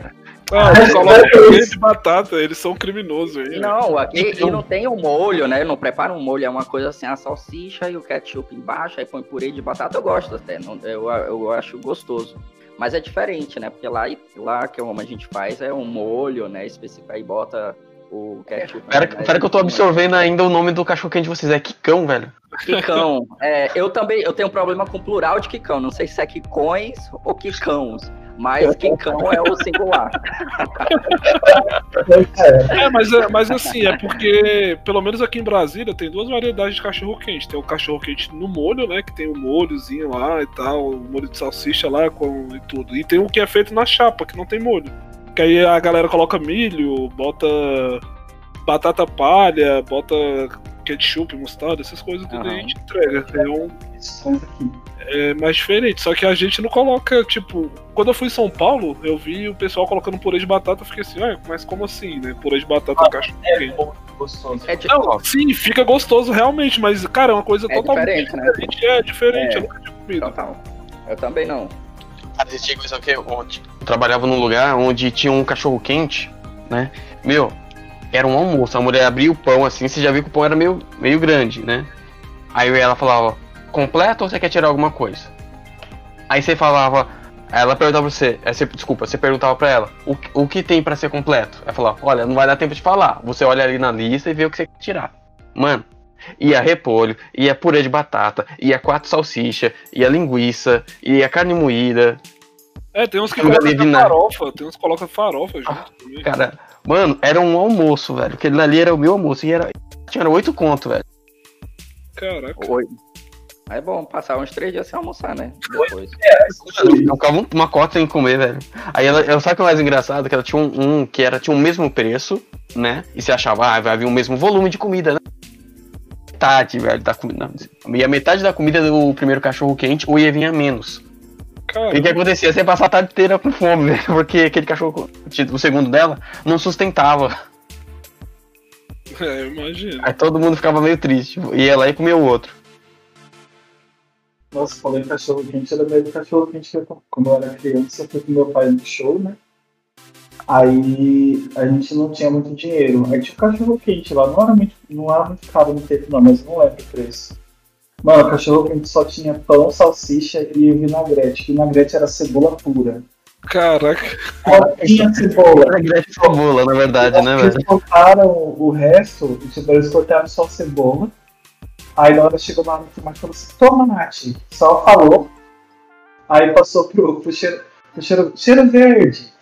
Ah, eles colocam queijo de batata, eles são criminosos aí. né? Não, aqui e não tem o molho, né? Não prepara um molho, é uma coisa assim, a salsicha e o ketchup embaixo, aí põe purê de batata, eu gosto até, não- eu, eu acho gostoso. Mas é diferente, né? Porque lá, lá que é a gente faz é um molho, né? Específico, aí bota o ketchup. Pera, né? pera que eu tô absorvendo ainda o nome do cachorro quente de vocês. É Kikão, velho. Quicão. É, eu também eu tenho um problema com plural de quicão. Não sei se é quicões ou quicãos. Mas quicão é o singular. É, É, mas, é, mas assim, é porque, pelo menos aqui em Brasília, tem duas variedades de cachorro quente. Tem o cachorro quente no molho, né? Que tem o molhozinho lá e tal, o molho de salsicha lá com, e tudo. E tem o que é feito na chapa, que não tem molho. Que aí a galera coloca milho, bota batata palha, bota ketchup, mostarda, essas coisas tudo aí a gente entrega. É um. É mais diferente. Só que a gente não coloca, tipo, quando eu fui em São Paulo, eu vi o pessoal colocando purê de batata, eu fiquei assim, ué, mas como assim, né? Purê de batata Ah, cachorro É quente. muito gostoso. É tipo, Não, sim, fica gostoso realmente, mas, cara, é uma coisa É totalmente diferente, né? diferente. É diferente, É. eu nunca tinha comido. total. Eu também não. Cara, existia coisa que eu, eu trabalhava num lugar onde tinha um cachorro quente, né? Meu, era um almoço. A mulher abria o pão assim, você já viu que o pão era meio, meio grande, né? Aí ela falava, completo ou você quer tirar alguma coisa? Aí você falava, ela perguntava pra você, aí você, desculpa, você perguntava pra ela, o, o que tem pra ser completo? Ela falava, olha, não vai dar tempo de falar. Você olha ali na lista e vê o que você quer tirar. Mano, ia repolho, ia purê de batata, ia quatro salsicha, ia linguiça, ia carne moída. É, tem uns que Não colocam farofa, tem uns que colocam farofa junto também. Cara, mano, era um almoço, velho. Aquele ali era o meu almoço e era. Tinha oito conto, velho. Caraca. Oi. É bom passar uns três dias sem almoçar, né? Depois. Eu eu ficava um- uma cota sem comer, velho. Aí ela, ela sabe o que é mais engraçado? Que ela tinha um, um que era, tinha o mesmo preço, né? E você achava, ah, vai vir o mesmo volume de comida, né? Metade, velho, da comida. não, E a metade da comida do primeiro cachorro quente ou ia vir a menos. Cara, E o que acontecia? Você ia passar a tarde inteira com fome, velho. Porque aquele cachorro, o segundo dela, não sustentava. é, imagina. Aí todo mundo ficava meio triste. Ia lá e comia o outro. Nossa, falei cachorro quente, era meio cachorro quente que eu, quando eu era criança, eu fui com meu pai no show, né? Aí a gente não tinha muito dinheiro. Aí tinha um cachorro quente lá, não era muito, não era muito caro no tempo não, mas não lembro o preço. Mano, o cachorro quente só tinha pão, salsicha e vinagrete. Vinagrete era cebola pura. Caraca. Só tinha cebola. Era grande cebola, na verdade, né, Eles velho? cortaram o resto, tipo, eles cortaram só a cebola. Aí na hora chegou no final e falou assim, toma, Nath. Só falou. Aí passou pro, pro, cheiro, pro cheiro, cheiro verde.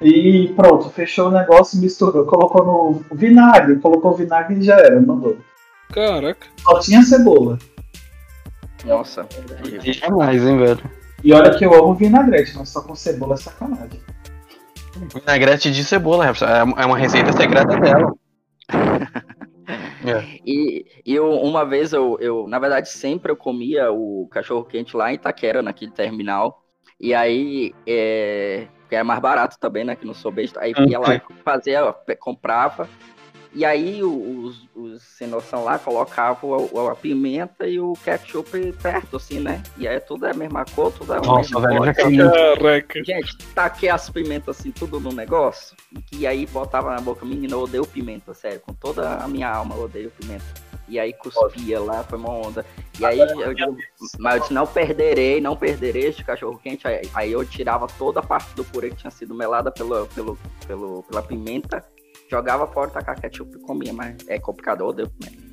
E pronto, fechou o negócio, misturou, colocou no vinagre, colocou o vinagre e já era, mandou. Caraca. Só tinha cebola. Nossa. Jamais, hein, velho. E olha que eu amo vinagrete, mas só com cebola é sacanagem. Vinagrete de cebola, é é uma receita secreta dela. É. E, e eu, uma vez eu, eu, na verdade, sempre eu comia o cachorro quente lá em Itaquera, naquele terminal. E aí, é, que era mais barato também, né? Que não sou besta. Aí ia lá fazia, comprava. E aí os, os sem noção lá colocavam a, a pimenta e o ketchup perto, assim, né? E aí tudo é a mesma cor, tudo é o Nossa, mesmo velho, comi. Caraca. Gente, taquei as pimentas assim, tudo no negócio. E aí botava na boca, menina, eu odeio pimenta, sério. Com toda a minha alma eu odeio pimenta. E aí cuspia lá, foi uma onda. E aí eu digo, mas eu disse, não perderei, não perderei este cachorro quente. Aí, aí eu tirava toda a parte do purê que tinha sido melada pelo, pelo, pelo, pela pimenta, jogava fora, tacava ketchup e comia. Mas é complicado, odeio pimenta.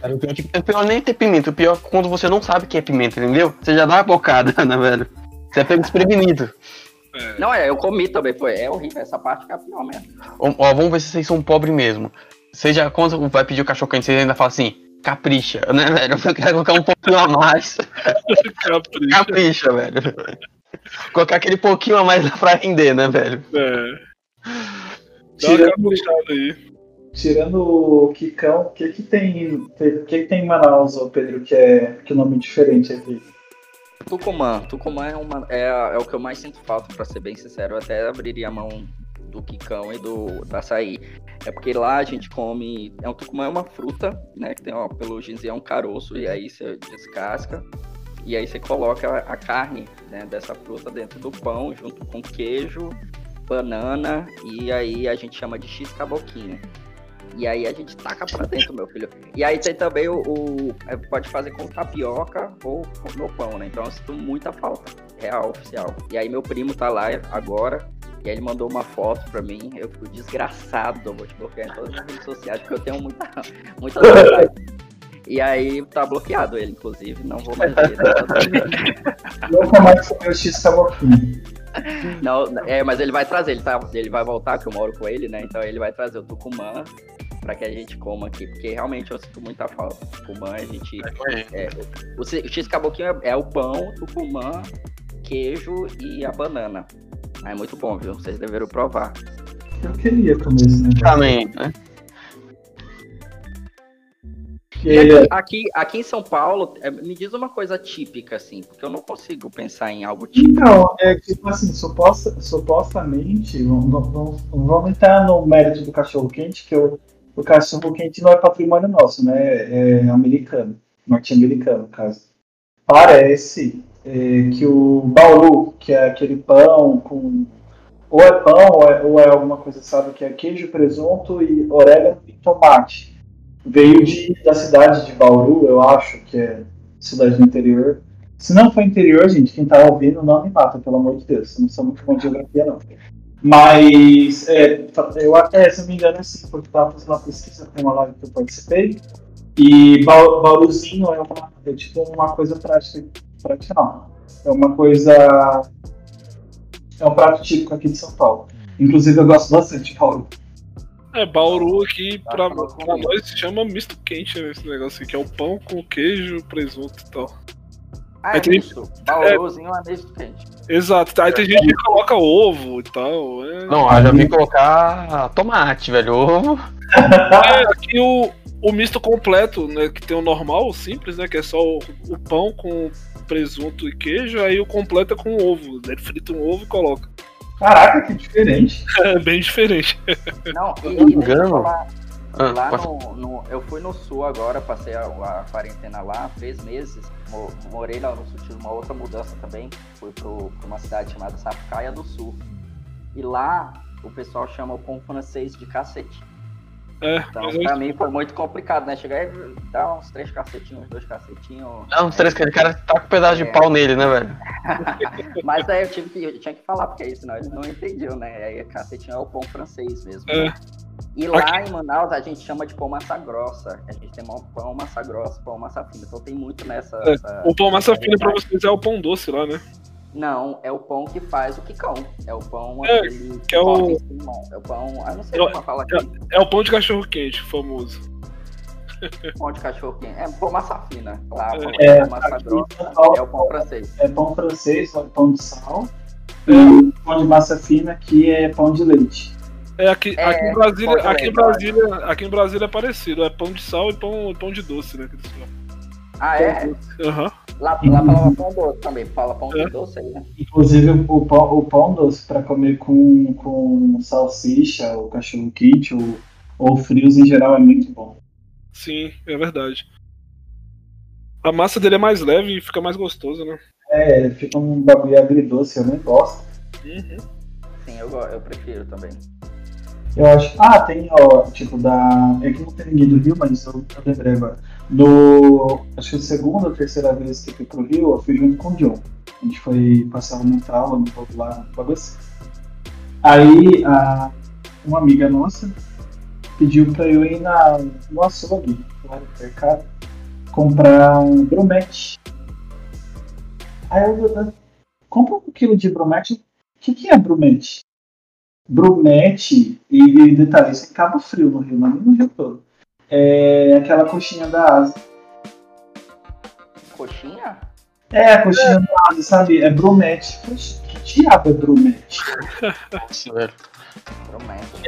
Cara, o pior, é que- o pior nem ter pimenta, o pior é quando você não sabe que é pimenta, entendeu? Você já dá uma bocada, né, velho? Você é pego desprevenido. É. Não, é, eu comi também, foi. É horrível, essa parte que é a pior mesmo. Ó, ó, vamos ver se vocês são pobres mesmo. Você já, quando vai pedir o cachorro quente, você ainda fala assim, capricha, né, velho? Eu quero colocar um pouquinho a mais. Capricha. Capricha, velho. Colocar aquele pouquinho a mais lá pra render, né, velho? É. Dá uma Tirando, tirando o Kikão, o que que tem, o que que tem em Manaus, Pedro, que é que nome diferente aqui? Tucumã. Tucumã é, uma, é, é o que eu mais sinto falta, pra ser bem sincero. Eu até abriria a mão do quicão e do, do açaí. É porque lá a gente come. É um tucumã é uma fruta, né? Que tem uma peluginha, é um caroço, e aí você descasca. E aí você coloca a, a carne né, dessa fruta dentro do pão, junto com queijo, banana, e aí a gente chama de X caboquinho. E aí a gente taca pra dentro, meu filho. E aí tem também o. o- é, pode fazer com tapioca ou com no pão, né? Então eu sinto muita falta. Real, oficial. E aí meu primo tá lá agora. E aí ele mandou uma foto pra mim. Eu fico desgraçado. Vou te bloquear em todas as redes sociais, porque eu tenho muita, muita. E aí tá bloqueado ele, inclusive. Não vou mais ver. Nunca mais o X. Não, é, mas ele vai trazer, ele, tá, ele vai voltar, que eu moro com ele, né? Então ele vai trazer o Tucumã pra que a gente coma aqui, porque realmente eu sinto muita falta. Tucumã, a gente. É, o, C- o X Caboquinho é, é o pão, Tucumã, queijo e a banana. É muito bom, viu? Vocês deveriam provar. Eu queria comer esse negócio. Também, né? Aqui, aqui, aqui em São Paulo, é, me diz uma coisa típica, assim, porque eu não consigo pensar em algo típico. Não, é tipo assim, suposta, supostamente, vamos, vamos, vamos entrar no mérito do cachorro-quente, que o, o cachorro-quente não é patrimônio nosso, né? É americano, norte-americano, no caso. Parece é, que o bauru, que é aquele pão com. Ou é pão, ou é, ou é alguma coisa, sabe, que é queijo, presunto e orégano e tomate veio de, da cidade de Bauru, eu acho que é cidade do interior. Se não for interior, gente, quem tá ouvindo não me mata, pelo amor de Deus. Eu não sou muito bom de geografia, não. Mas, é, eu, é, se não me engano, é sim, porque tava fazendo uma pesquisa, tem uma live que eu participei. E ba Bauruzinho é, uma, é tipo uma coisa prática não. É uma coisa. É um prato típico aqui de São Paulo. Inclusive, eu gosto bastante de Bauru. É, Bauru aqui, pra, pra nós, se chama misto quente, né, esse negócio aqui, que é o pão com queijo, presunto e tal. Ah, é tem... isso. Bauruzinho é, é misto quente. Exato, aí tem gente que coloca ovo e tal. É... Não, eu já vi colocar tomate, velho, ovo. É, aqui o, o misto completo, né, que tem o normal, o simples, né, que é só o, o pão com presunto e queijo, aí o completo é com ovo. Ele frita um ovo e coloca. Caraca, que diferente. É bem diferente. Não, e, não engano. Lá, ah, lá no, no, eu fui no sul agora, passei a, a quarentena lá, três meses. Morei lá no sul, tive uma outra mudança também. Fui para uma cidade chamada Sapucaia do Sul. E lá o pessoal chama o pão francês de cacete. É, então, pra eu... mim foi muito complicado, né? Chegar e dar uns três cacetinhos, dois cacetinhos. Não, uns três, o cara tá com um pedaço é. de pau nele, né, velho? Mas aí eu tive que, eu tinha que falar, porque aí senão eles não entendiam, né? Aí cacetinho é o pão francês mesmo. É. Né? E lá Aqui. em Manaus a gente chama de pão massa grossa. A gente tem pão massa grossa, pão massa fina. Então tem muito nessa. É. Essa, o pão massa fina pra vocês é o pão doce lá, né? Não, é o pão que faz o quicão. É o pão é, aquele que é o... É o pão. Ah, não sei é, como fala aqui. É, é, o pão de cachorro quente, famoso. Pão de cachorro quente. É pão massa fina. Lá, é, pão massa grossa. É o pão francês. É pão francês, pão de sal. É. E pão de massa fina que é pão de leite. É, aqui, é, aqui, em Brasília, aqui, em Brasília, aqui em Brasília é parecido, é pão de sal e pão, pão de doce, né? Ah, é? Aham. Uhum. Lá, lá falava pão doce também, fala pão é. doce aí, né? Inclusive o pão, o pão doce para comer com, com salsicha, ou cachorro quente, ou, ou frios em geral é muito bom. Sim, é verdade. A massa dele é mais leve e fica mais gostoso, né? É, fica um bagulho agridoce, eu nem gosto. Uhum. Sim, eu, eu prefiro também. Eu acho. Ah, tem, ó, tipo, da. É que não tem ninguém do Rio, mas eu, eu lembrei agora. No. Acho que a segunda ou terceira vez que eu fui pro Rio, eu fui junto com o John. A gente foi passar uma aula no lá, no assim. Aí, a, uma amiga nossa pediu pra eu ir na, no açougue, lá no mercado, comprar um bromete. Aí eu, compra um quilo de bromete. O que, que é bromete? Brumete, e detalhe, isso é Cabo Frio no Rio, não é no Rio todo. É aquela coxinha da asa. Coxinha? É, a coxinha é. da asa, sabe? É brumete. Que diabo é brumete? Nossa, velho.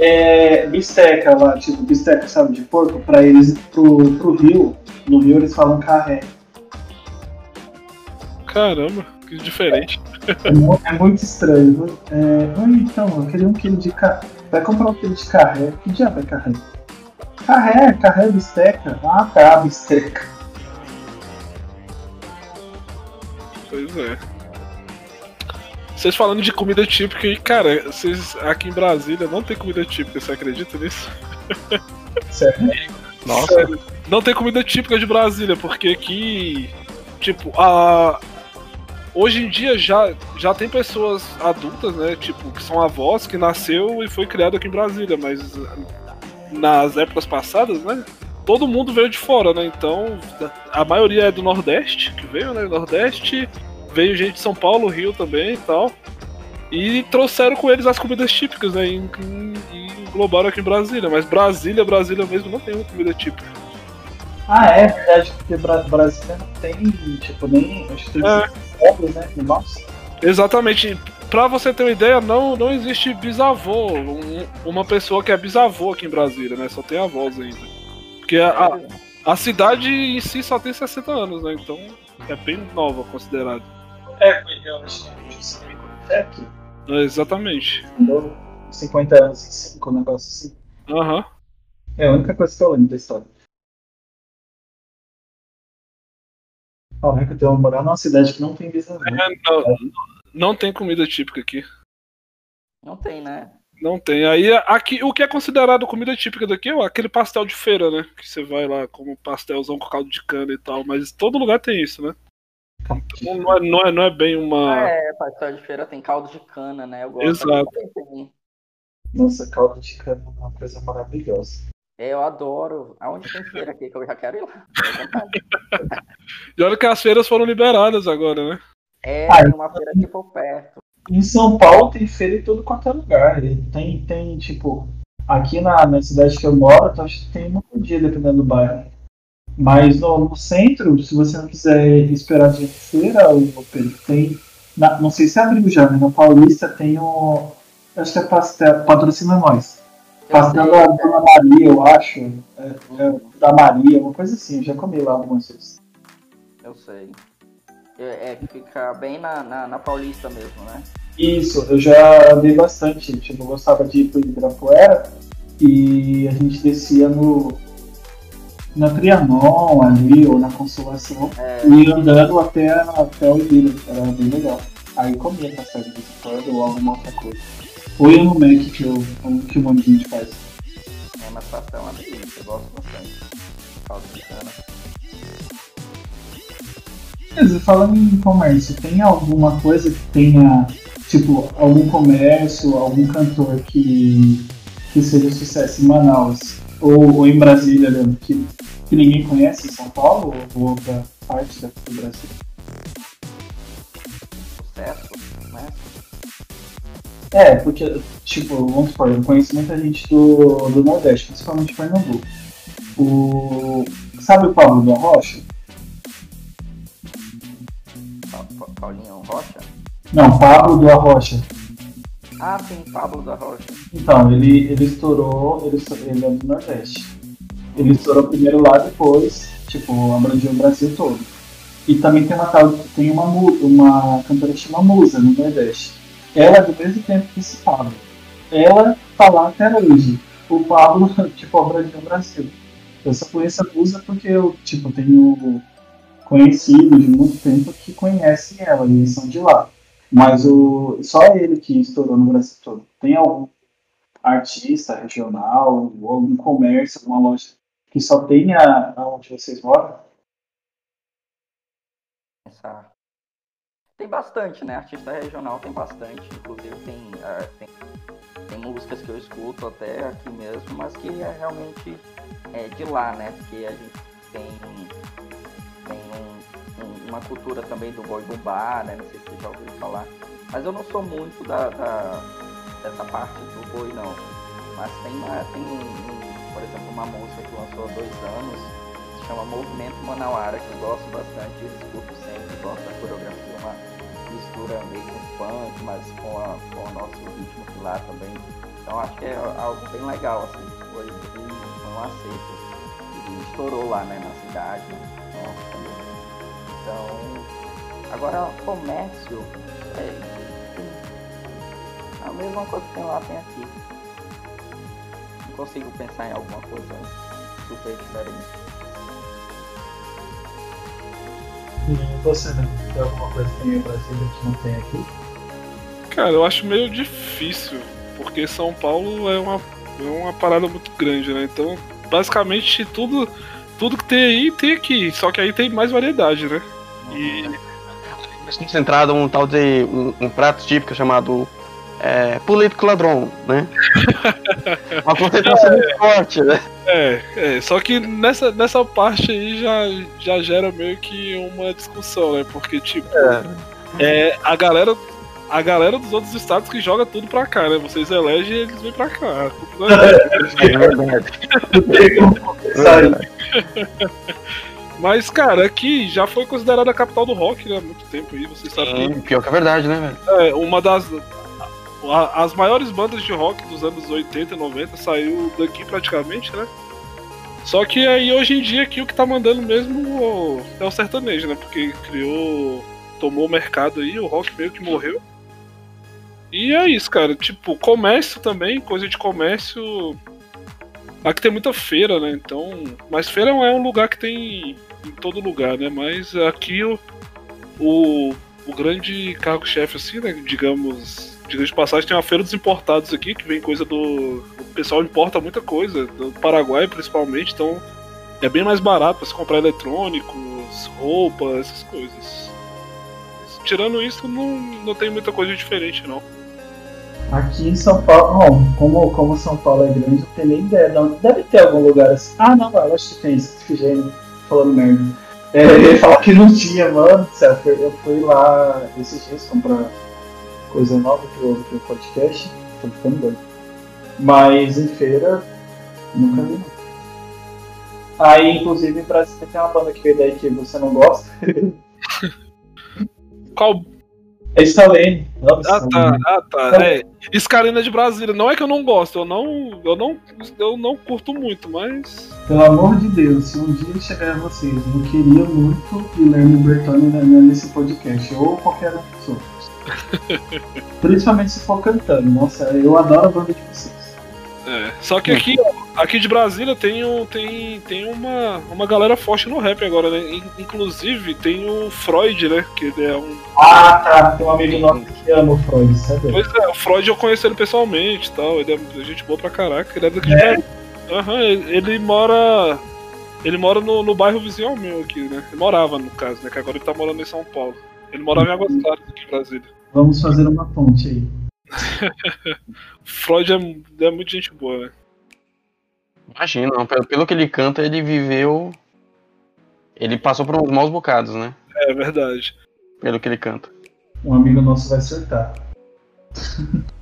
É bisteca lá, tipo, bisteca, sabe, de porco, pra eles, pro, pro Rio, no Rio eles falam carré. Caramba, que diferente. É, é muito estranho. É, Oi, então, eu queria um quilo de carré. Vai comprar um quilo de carré. Que diabo é carré? Carré, carré bisteca. Ah tá, bisteca. Pois é. Vocês falando de comida típica e, cara, vocês aqui em Brasília não tem comida típica, você acredita nisso? Sério? Nossa. Sério. Não tem comida típica de Brasília, porque aqui, tipo, a, hoje em dia já, já tem pessoas adultas, né? Tipo, que são avós, que nasceu e foi criado aqui em Brasília, mas nas épocas passadas, né? Todo mundo veio de fora, né? Então, a maioria é do Nordeste, que veio, né? Nordeste, veio gente de São Paulo, Rio também e tal. E trouxeram com eles as comidas típicas, né? E, e englobaram aqui em Brasília. Mas Brasília, Brasília mesmo não tem uma comida típica. Ah, é verdade, porque Brasília não tem, tipo, nem. Acho que tem é. povos, né? Nossa. Exatamente. Pra você ter uma ideia, não, não existe bisavô, um, uma pessoa que é bisavô aqui em Brasília, né? Só tem avós ainda. Porque a, a, cidade em si só tem 60 anos, né? Então é bem nova considerada. É, acho que é aqui. É, exatamente. Andou 50 anos em 5, um negócio assim. Aham. É a única coisa que eu lembro da história. Ó, é que eu tenho morar numa cidade que não tem bisavô. É, não, não tem comida típica aqui. Não tem, né? Não tem. Aí aqui o que é considerado comida típica daqui é aquele pastel de feira, né? Que você vai lá como pastelzão com caldo de cana e tal. Mas todo lugar tem isso, né? Então, não, é, não, é, não é bem uma. É, pastel de feira tem caldo de cana, né? Eu gosto. Exato. Nossa, caldo de cana é uma coisa maravilhosa. É, eu adoro. Aonde tem feira aqui que eu já quero ir lá. E olha que as feiras foram liberadas agora, né? É, Ah, tem uma feira aqui por perto. Em São Paulo tem feira em todo quanto é lugar. Tem, tem tipo, aqui na, na cidade que eu moro, então acho que tem uma por dia, dependendo do bairro. Mas no, no centro, se você não quiser esperar de feira, tem. na- não sei se abriu já, né? Na Paulista tem o. Acho que é pastel, patrocina nós. Pastel da é. Dona Maria, eu acho. É, é, da Maria, uma coisa assim, eu já comi lá algumas vezes. Eu sei. É, é que fica bem na, na, na Paulista mesmo, né? Isso, eu já andei bastante. Tipo, eu gostava de ir pro Ibirapuera e a gente descia no. Na Trianon ali, ou na Consolação, É, e andando até, até o Ibira, era bem legal. Aí comia pastel de vez em quando ou alguma outra coisa. Ou ia no Mac que, eu, que de gente faz. é, mas pastel é uma delícia, eu gosto bastante. Caldo de cana. Mas falando em comércio, tem alguma coisa que tenha, tipo, algum comércio, algum cantor que, que seja sucesso em Manaus ou, ou em Brasília, né, que, que ninguém conhece em São Paulo ou outra parte do Brasil? Sucesso, né? É, porque, tipo, vamos supor, eu conheço muita gente do, do Nordeste, principalmente Pernambuco. O, sabe o Paulo da Rocha? Paulinho Rocha? Não, Pablo do Arrocha. Ah, sim, Pablo da Rocha. Então, ele, ele estourou, ele, ele é do Nordeste. Ele estourou primeiro lá, depois, tipo, abrangeu o Brasil todo. E também tem uma tal, tem uma, uma cantora que chama Musa, no Nordeste. Ela é do mesmo tempo que esse Pablo. Ela tá lá até hoje. O Pablo, tipo, abrangeu o Brasil. Eu só conheço a Musa porque eu, tipo, tenho conhecido de muito tempo que conhecem ela, e eles são de lá. Mas o, só ele que estourou no Brasil todo. Tem algum artista regional, ou algum comércio, alguma loja que só tenha onde vocês moram? Tem bastante, né? Artista regional tem bastante. Inclusive tem, ah, tem, tem músicas que eu escuto até aqui mesmo, mas que é realmente é, de lá, né? Porque a gente tem, uma cultura também do boi bumbá, né? Não sei se você já ouviu falar. Mas eu não sou muito da, da- dessa parte do boi, não. Mas tem, uma, tem um, um- por exemplo, uma música que lançou há dois anos, se chama Movimento Manauara, que eu gosto bastante, escuto sempre, gosto da coreografia, uma mistura meio com funk, mas com, a, com o nosso ritmo lá também. Então acho que é algo bem legal, assim, foi, um acerto. Estourou lá, né, na cidade, nossa, também. Então, agora comércio, é, tem- a mesma coisa que tem lá tem aqui. Não consigo pensar em alguma coisa super diferente. E você, né? Tem alguma coisa que tem em Brasília que não tem aqui? Cara, eu acho meio difícil, porque São Paulo é uma, é uma parada muito grande, né? Então, basicamente, tudo, tudo que tem aí tem aqui, só que aí tem mais variedade, né? E concentrado um tal de um, um prato típico chamado é, político ladrão, né? Uma concentração muito forte, né? é, é, só que nessa, nessa parte aí já, já gera meio que uma discussão, né? Porque, tipo, é, a galera. A galera dos outros estados que joga tudo pra cá, né? Vocês elegem e eles vêm pra cá. É É verdade. Sabe? Mas, cara, aqui já foi considerada a capital do rock, né? Há muito tempo aí, vocês sabem. Sim, pior que é verdade, né, velho? É, uma das. a- as maiores bandas de rock dos anos 80 e 90 saiu daqui praticamente, né? Só que aí hoje em dia aqui o que tá mandando mesmo é o sertanejo, né? Porque criou. tomou o mercado aí, o rock meio que morreu. E é isso, cara. Tipo, comércio também, coisa de comércio. Aqui tem muita feira, né? Então. Mas feira é um lugar que tem em todo lugar, né? Mas aqui o, o, o grande cargo-chefe, assim, né? Digamos. Digamos de passagem, tem a Feira dos Importados aqui, que vem coisa do. O pessoal importa muita coisa, do Paraguai principalmente, então é bem mais barato para se comprar eletrônicos, roupas, essas coisas. Tirando isso, não, não tem muita coisa diferente, não. Aqui em São Paulo, bom, como, como São Paulo é grande, não tenho nem ideia. Não, deve ter algum lugar assim. Ah, não, eu acho que tem, esqueci, falando merda. É, ele falou que não tinha, mano. Certo? Eu fui lá esses dias comprar coisa nova pro, pro podcast. Tô ficando doido. Mas em feira, nunca vi. Aí, inclusive, em Brasília tem uma banda que veio daí que você não gosta. Qual é Stalene. Ah, tá, ah, tá. É. Scarina de Brasília. Não é que eu não gosto, eu não, eu não, eu não curto muito, mas. Pelo amor de Deus, se um dia chegar a vocês, eu queria muito Guilherme Bertoni nesse podcast, ou qualquer outra pessoa. Principalmente se for cantando. Nossa, eu adoro a banda de vocês. É, só que aqui, aqui de Brasília tem, um, tem, tem uma, uma galera forte no rap agora, né? Inclusive tem o Freud, né? Que ele é um. Ah, tá. Tem um amigo nosso que ama o Freud, sabe? Pois é, o Freud eu conheci ele pessoalmente e tal. Ele é gente boa pra caraca. Ele é daqui é? de Aham, ele, ele mora. Ele mora no, no bairro vizinho meu aqui, né? Ele morava, no caso, né? Que agora ele tá morando em São Paulo. Ele morava em Águas Claras, aqui em Brasília. Vamos fazer uma ponte aí. Freud é, é muito gente boa, né? Imagina, pelo, pelo que ele canta, ele viveu. Ele passou por uns maus bocados, né? É verdade. Pelo que ele canta. Um amigo nosso vai acertar.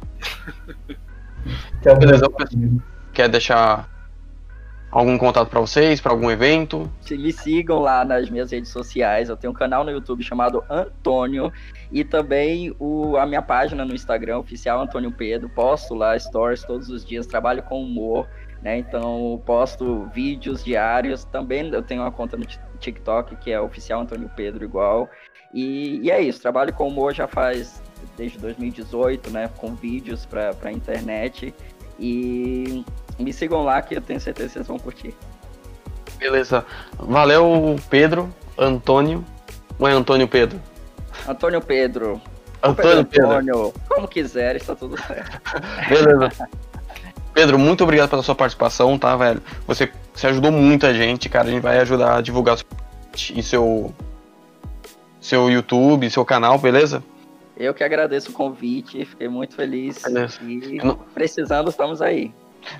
Quer, Beleza, quer deixar algum contato para vocês, para algum evento? Me sigam lá nas minhas redes sociais. Eu tenho um canal no YouTube chamado Antônio e também o, a minha página no Instagram, oficial Antônio Pedro. Posto lá stories todos os dias, trabalho com humor, né? Então posto vídeos diários. Também eu tenho uma conta no TikTok que é oficial Antônio Pedro igual. E, e é isso, trabalho com humor já faz desde 2018, né? Com vídeos para a internet. E me sigam lá que eu tenho certeza que vocês vão curtir. Beleza. Valeu, Pedro, Antônio. Não é Antônio Pedro? Antônio Pedro. Antônio Pedro. Antônio, como quiser, está tudo certo. Beleza. Pedro, muito obrigado pela sua participação, tá, velho? Você, você ajudou muita gente, cara. A gente vai ajudar a divulgar e seu, seu YouTube, seu canal, beleza? Eu que agradeço o convite, fiquei muito feliz. Beleza. E não... precisando, estamos aí.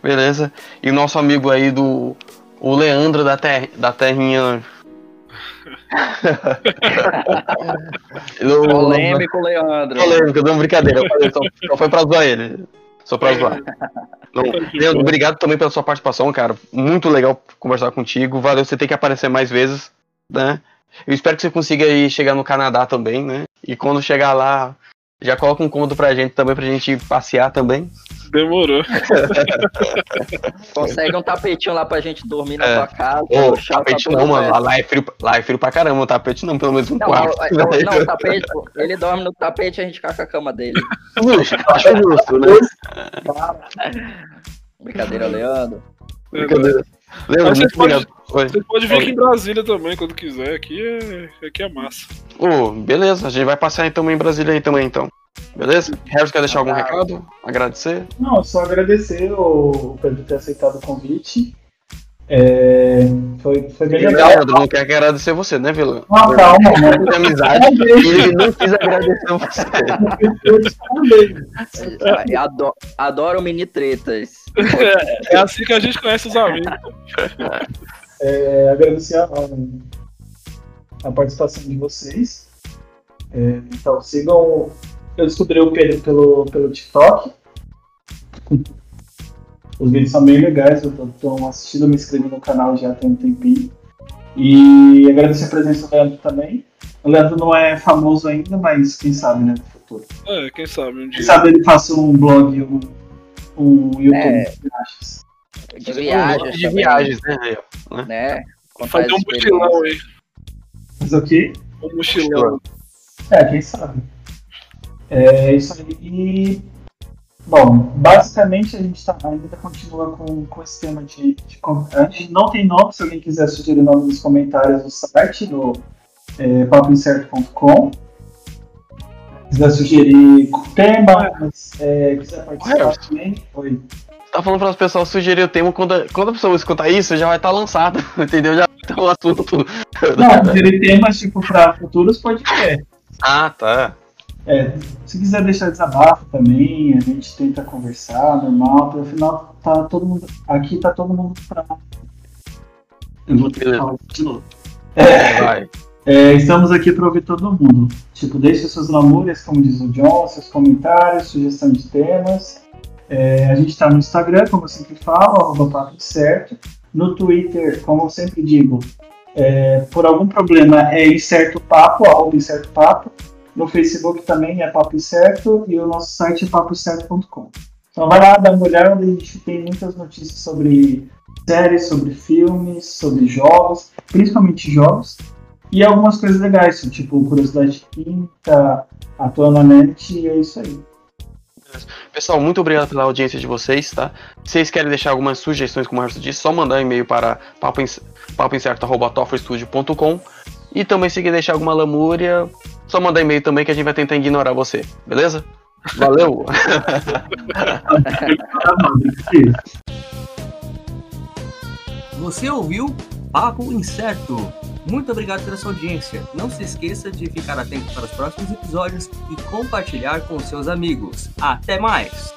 Beleza. E o nosso amigo aí do. O Leandro da, ter, da Terrinha. Polêmico, Leandro. Polêmico, não, brincadeira. Só, só foi pra zoar ele. Só pra zoar. Não, Leandro, obrigado também pela sua participação, cara. Muito legal conversar contigo. Valeu, você tem que aparecer mais vezes, né? Eu espero que você consiga aí chegar no Canadá também, né? E quando chegar lá, já coloca um cômodo pra gente também, pra gente passear também. Demorou. Consegue um tapetinho lá pra gente dormir na é. tua casa. Ô, tapete não, mano. Lá é, frio, lá é frio pra caramba. O tapete não, pelo menos um não, quarto. Não, não, o tapete, ele dorme no tapete e a gente fica com a cama dele. Acho justo, né? Brincadeira, Leandro. Brincadeira. Leandro, você, pode, você pode vir aqui em Brasília também, quando quiser. Aqui é, aqui é massa. Ô, oh, beleza. A gente vai passar então em Brasília aí também, então. Beleza? Harris, quer deixar algum recado? Agradecer? Não, só agradecer o Pedro ter aceitado o convite. É, foi, foi bem legal. Leandro não quer agradecer você, né, Vilão? Ah, calma, mano. Amizade. ele não quis agradecer você. adoro, adoro mini tretas. É, é, assim que a gente conhece os amigos. É, agradecer a, a, participação de vocês. É, então, sigam eu descobri o Pedro pelo, pelo TikTok. Os vídeos são bem legais, eu estou assistindo, me inscrevi no canal já tem um tempinho. E agradecer a presença do Leandro também. O Leandro não é famoso ainda, mas quem sabe, né, no futuro. É, quem sabe um dia. Quem sabe ele faça um blog, um, um YouTube, é. de viagens. de viagens, né? aí, ó. Né? Contar Fazer um mochilão aí. Mas o quê? Um mochilão. É, quem sabe. É isso aí. E, bom, basicamente a gente tá, ainda continua com, com esse tema de, de A gente não tem nome, se alguém quiser sugerir nome nos comentários do site, no é, papoincerto.com. Quiser sugerir temas, é, quiser participar Ué, também. Oi. Tá falando para as pessoas sugerir o tema, quando a, quando a pessoa escutar isso, já vai estar lançado, entendeu? Já vai ter um assunto. Não, sugerir temas tipo para futuros podcasts. Ah, tá. É, se quiser deixar desabafo também, a gente tenta conversar, normal, porque afinal tá todo mundo. Aqui tá todo mundo pra. Eu vou ter que Beleza. falar de novo. Vai. É, estamos aqui para ouvir todo mundo. Tipo, deixe suas lamúrias, como diz o John, seus comentários, sugestão de temas. É, a gente está no Instagram, como eu sempre falo, arroba papo certo. No Twitter, como eu sempre digo, é, por algum problema é incerto papo, arroba incerto papo. No Facebook também é papo certo e o nosso site é papocerto.com. Então vai lá, dá uma olhada, a gente tem muitas notícias sobre séries, sobre filmes, sobre jogos, principalmente jogos. E algumas coisas legais, tipo curiosidade quinta, net, e é isso aí. Pessoal, muito obrigado pela audiência de vocês, tá? Se vocês querem deixar algumas sugestões, como o Marcos disse, só mandar um e-mail para papoincerto.com e também se quer deixar alguma lamúria, só mandar e-mail também que a gente vai tentar ignorar você, beleza? Valeu! Você ouviu Papo Incerto. Muito obrigado pela sua audiência. Não se esqueça de ficar atento para os próximos episódios e compartilhar com seus amigos. Até mais!